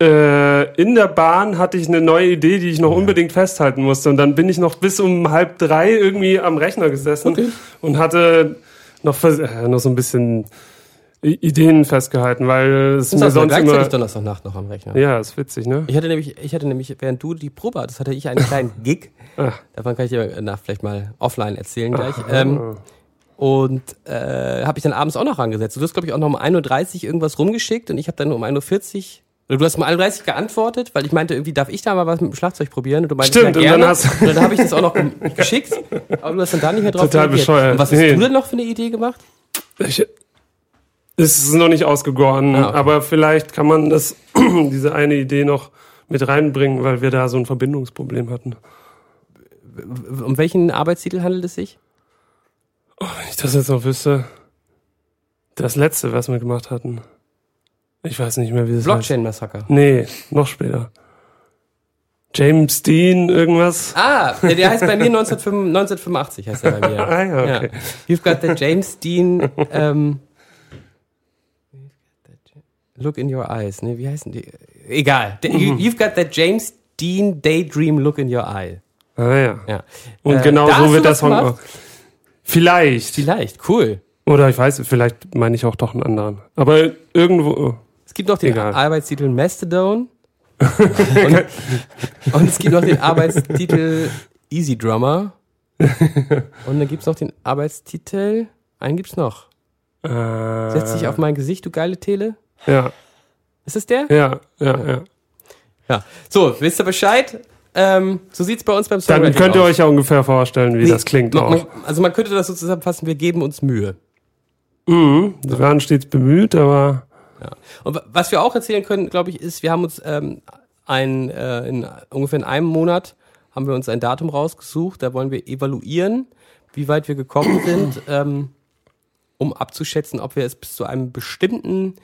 äh, in der Bahn hatte ich eine neue Idee, die ich noch unbedingt festhalten musste. Und dann bin ich noch bis um halb drei irgendwie am Rechner gesessen und hatte noch, äh, noch so ein bisschen Ideen festgehalten, weil es mir sonst gleichzeitig immer... Donnerstagnacht noch am Rechner. Ja, ist witzig, ne? Ich hatte nämlich, ich hatte nämlich, während du die Probe hattest, hatte ich einen kleinen Gig. Ach. Davon kann ich dir nach vielleicht mal offline erzählen gleich. Ähm, und äh, habe ich dann abends auch noch rangesetzt. Du hast, glaube ich, auch noch um 1.30 Uhr irgendwas rumgeschickt und ich habe dann um 1.40 Uhr oder du hast um 1.30 Uhr geantwortet, weil ich meinte, irgendwie darf ich da mal was mit dem Schlagzeug probieren und du meintest, Stimmt, ja, und dann hast- und dann habe ich das auch noch ge- geschickt, aber du hast dann da nicht mehr drauf Total reagiert. bescheuert. Und was hast Nee. du denn noch für eine Idee gemacht? Ich, es ist noch nicht ausgegoren, Ah, okay. aber vielleicht kann man das, diese eine Idee noch mit reinbringen, weil wir da so ein Verbindungsproblem hatten. Um welchen Arbeitstitel handelt es sich? Wenn ich das jetzt noch wüsste. Das letzte, was wir gemacht hatten. Ich weiß nicht mehr, wie das heißt. Blockchain Massaker. Nee, noch später. James Dean, irgendwas. Ah, der, der heißt bei mir 1985, 1985 heißt er bei mir. Ah ja, okay. You've got the James Dean ähm, Look in your eyes. Ne, wie heißen die? Egal. You've got the James Dean Daydream Look in your eye. Ah ja. Ja. Und Äh, genau so wird Song gemacht? auch. Vielleicht. Vielleicht, cool. Oder ich weiß, vielleicht meine ich auch doch einen anderen. Aber irgendwo. oh. Es gibt noch den Egal. Arbeitstitel Mastodon. und, und es gibt noch den Arbeitstitel Easy Drummer. Und dann gibt's noch den Arbeitstitel. Einen gibt's noch. Äh, Setz dich auf mein Gesicht, du geile Tele. Ja, Ist es der? ja, ja, ja. Ja. So, wisst ihr Bescheid? Ähm, so sieht's bei uns beim Dann Songwriting könnt ihr aus. euch ja ungefähr vorstellen, wie Nee, das klingt man, auch. also man könnte das so zusammenfassen, wir geben uns Mühe. Mhm. Wir waren stets bemüht, aber Ja. Und wa- was wir auch erzählen können, glaube ich, ist, wir haben uns ähm, ein, äh, in ungefähr in einem Monat haben wir uns ein Datum rausgesucht, da wollen wir evaluieren, wie weit wir gekommen sind, ähm, um abzuschätzen, ob wir es bis zu einem bestimmten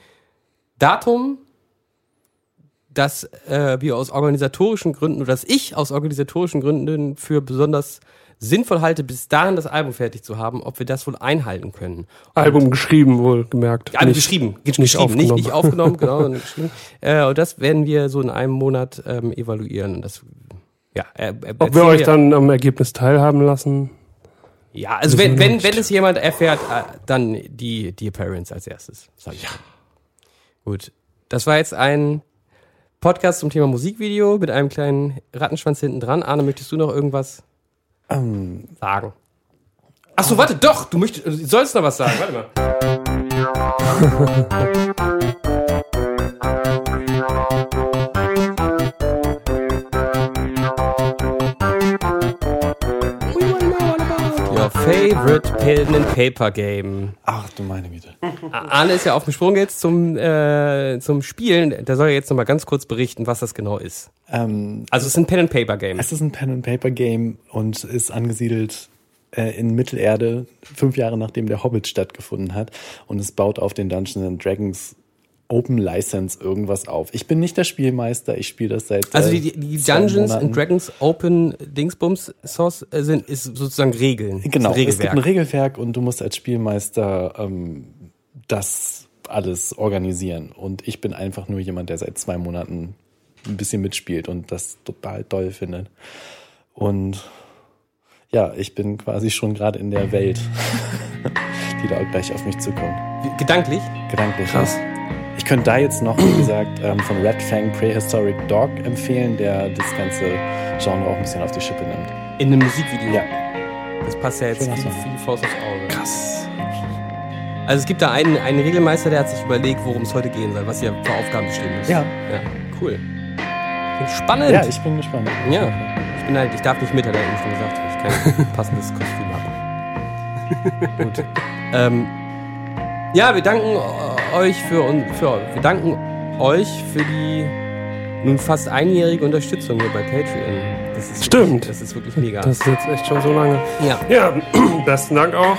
Datum dass äh, wir aus organisatorischen Gründen oder dass ich aus organisatorischen Gründen für besonders sinnvoll halte, bis dahin das Album fertig zu haben, ob wir das wohl einhalten können. Album geschrieben, wohl gemerkt. Ja, nicht, geschrieben, nicht, nicht geschrieben, nicht, aufgenommen. nicht aufgenommen, genau, sondern geschrieben. Äh, und das werden wir so in einem Monat ähm, evaluieren. Und das, ja, äh, äh, Ob wir euch dann am Ergebnis teilhaben lassen? Ja, also wenn, wenn, wenn es jemand erfährt, äh, dann die, die Parents als erstes, sag ich. Ja. Gut. Das war jetzt ein Podcast zum Thema Musikvideo mit einem kleinen Rattenschwanz hinten dran. Arne, möchtest du noch irgendwas Ähm, sagen? Ach so, warte, doch, du möchtest, du sollst noch was sagen. Warte mal. favorite Pen and Paper Game. ach du meine Güte. Arne ist ja auf dem Sprung jetzt zum, äh, zum Spielen. Der soll ja jetzt noch mal ganz kurz berichten, was das genau ist. Ähm, Also es ist ein Pen and Paper Game. es ist ein Pen-and-Paper-Game und ist angesiedelt äh, in Mittelerde, fünf Jahre nachdem der Hobbit stattgefunden hat. Und es baut auf den Dungeons and Dragons Open License irgendwas auf. Ich bin nicht der Spielmeister, ich spiele das seit Also äh, die, die zwei Dungeons and Dragons Open Dingsbums Source äh, sind ist sozusagen Regeln. Genau, ein es gibt ein Regelwerk. Und du musst als Spielmeister ähm, das alles organisieren. Und ich bin einfach nur jemand, der seit zwei Monaten ein bisschen mitspielt und das total toll findet. Und ja, ich bin quasi schon gerade in der Welt, die da gleich auf mich zukommt. Gedanklich. Gedanklich. Krass. Ich könnte da jetzt noch, wie gesagt, ähm, von Red Fang Prehistoric Dog empfehlen, der das ganze Genre auch ein bisschen auf die Schippe nimmt. In einem Musikvideo. Ja. Das passt ja jetzt wie, wie die Faust aufs Auge. Krass. Also es gibt da einen, einen Regelmeister, der hat sich überlegt, worum es heute gehen soll, was hier für Aufgaben bestimmt ist. Ja. ja. Cool. Spannend. Ja, ich bin gespannt. Ja, ich bin halt, ich darf nicht mit, hat er eben schon gesagt, weil ich kein passendes Kostüm habe. Gut. Ähm, ja, wir danken euch für, un- für wir danken euch für die nun fast einjährige Unterstützung hier bei Patreon. Das ist Stimmt. Wirklich, das ist wirklich mega. Das ist jetzt echt schon so lange. ja, Ja, besten Dank auch.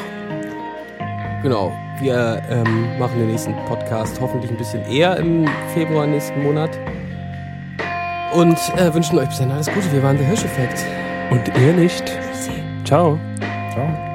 genau. Wir ähm, machen den nächsten Podcast hoffentlich ein bisschen eher im Februar nächsten Monat. Und äh, wünschen euch bis dann alles Gute. Wir waren der Hirscheffekt. Und ihr nicht. Ciao. Ciao.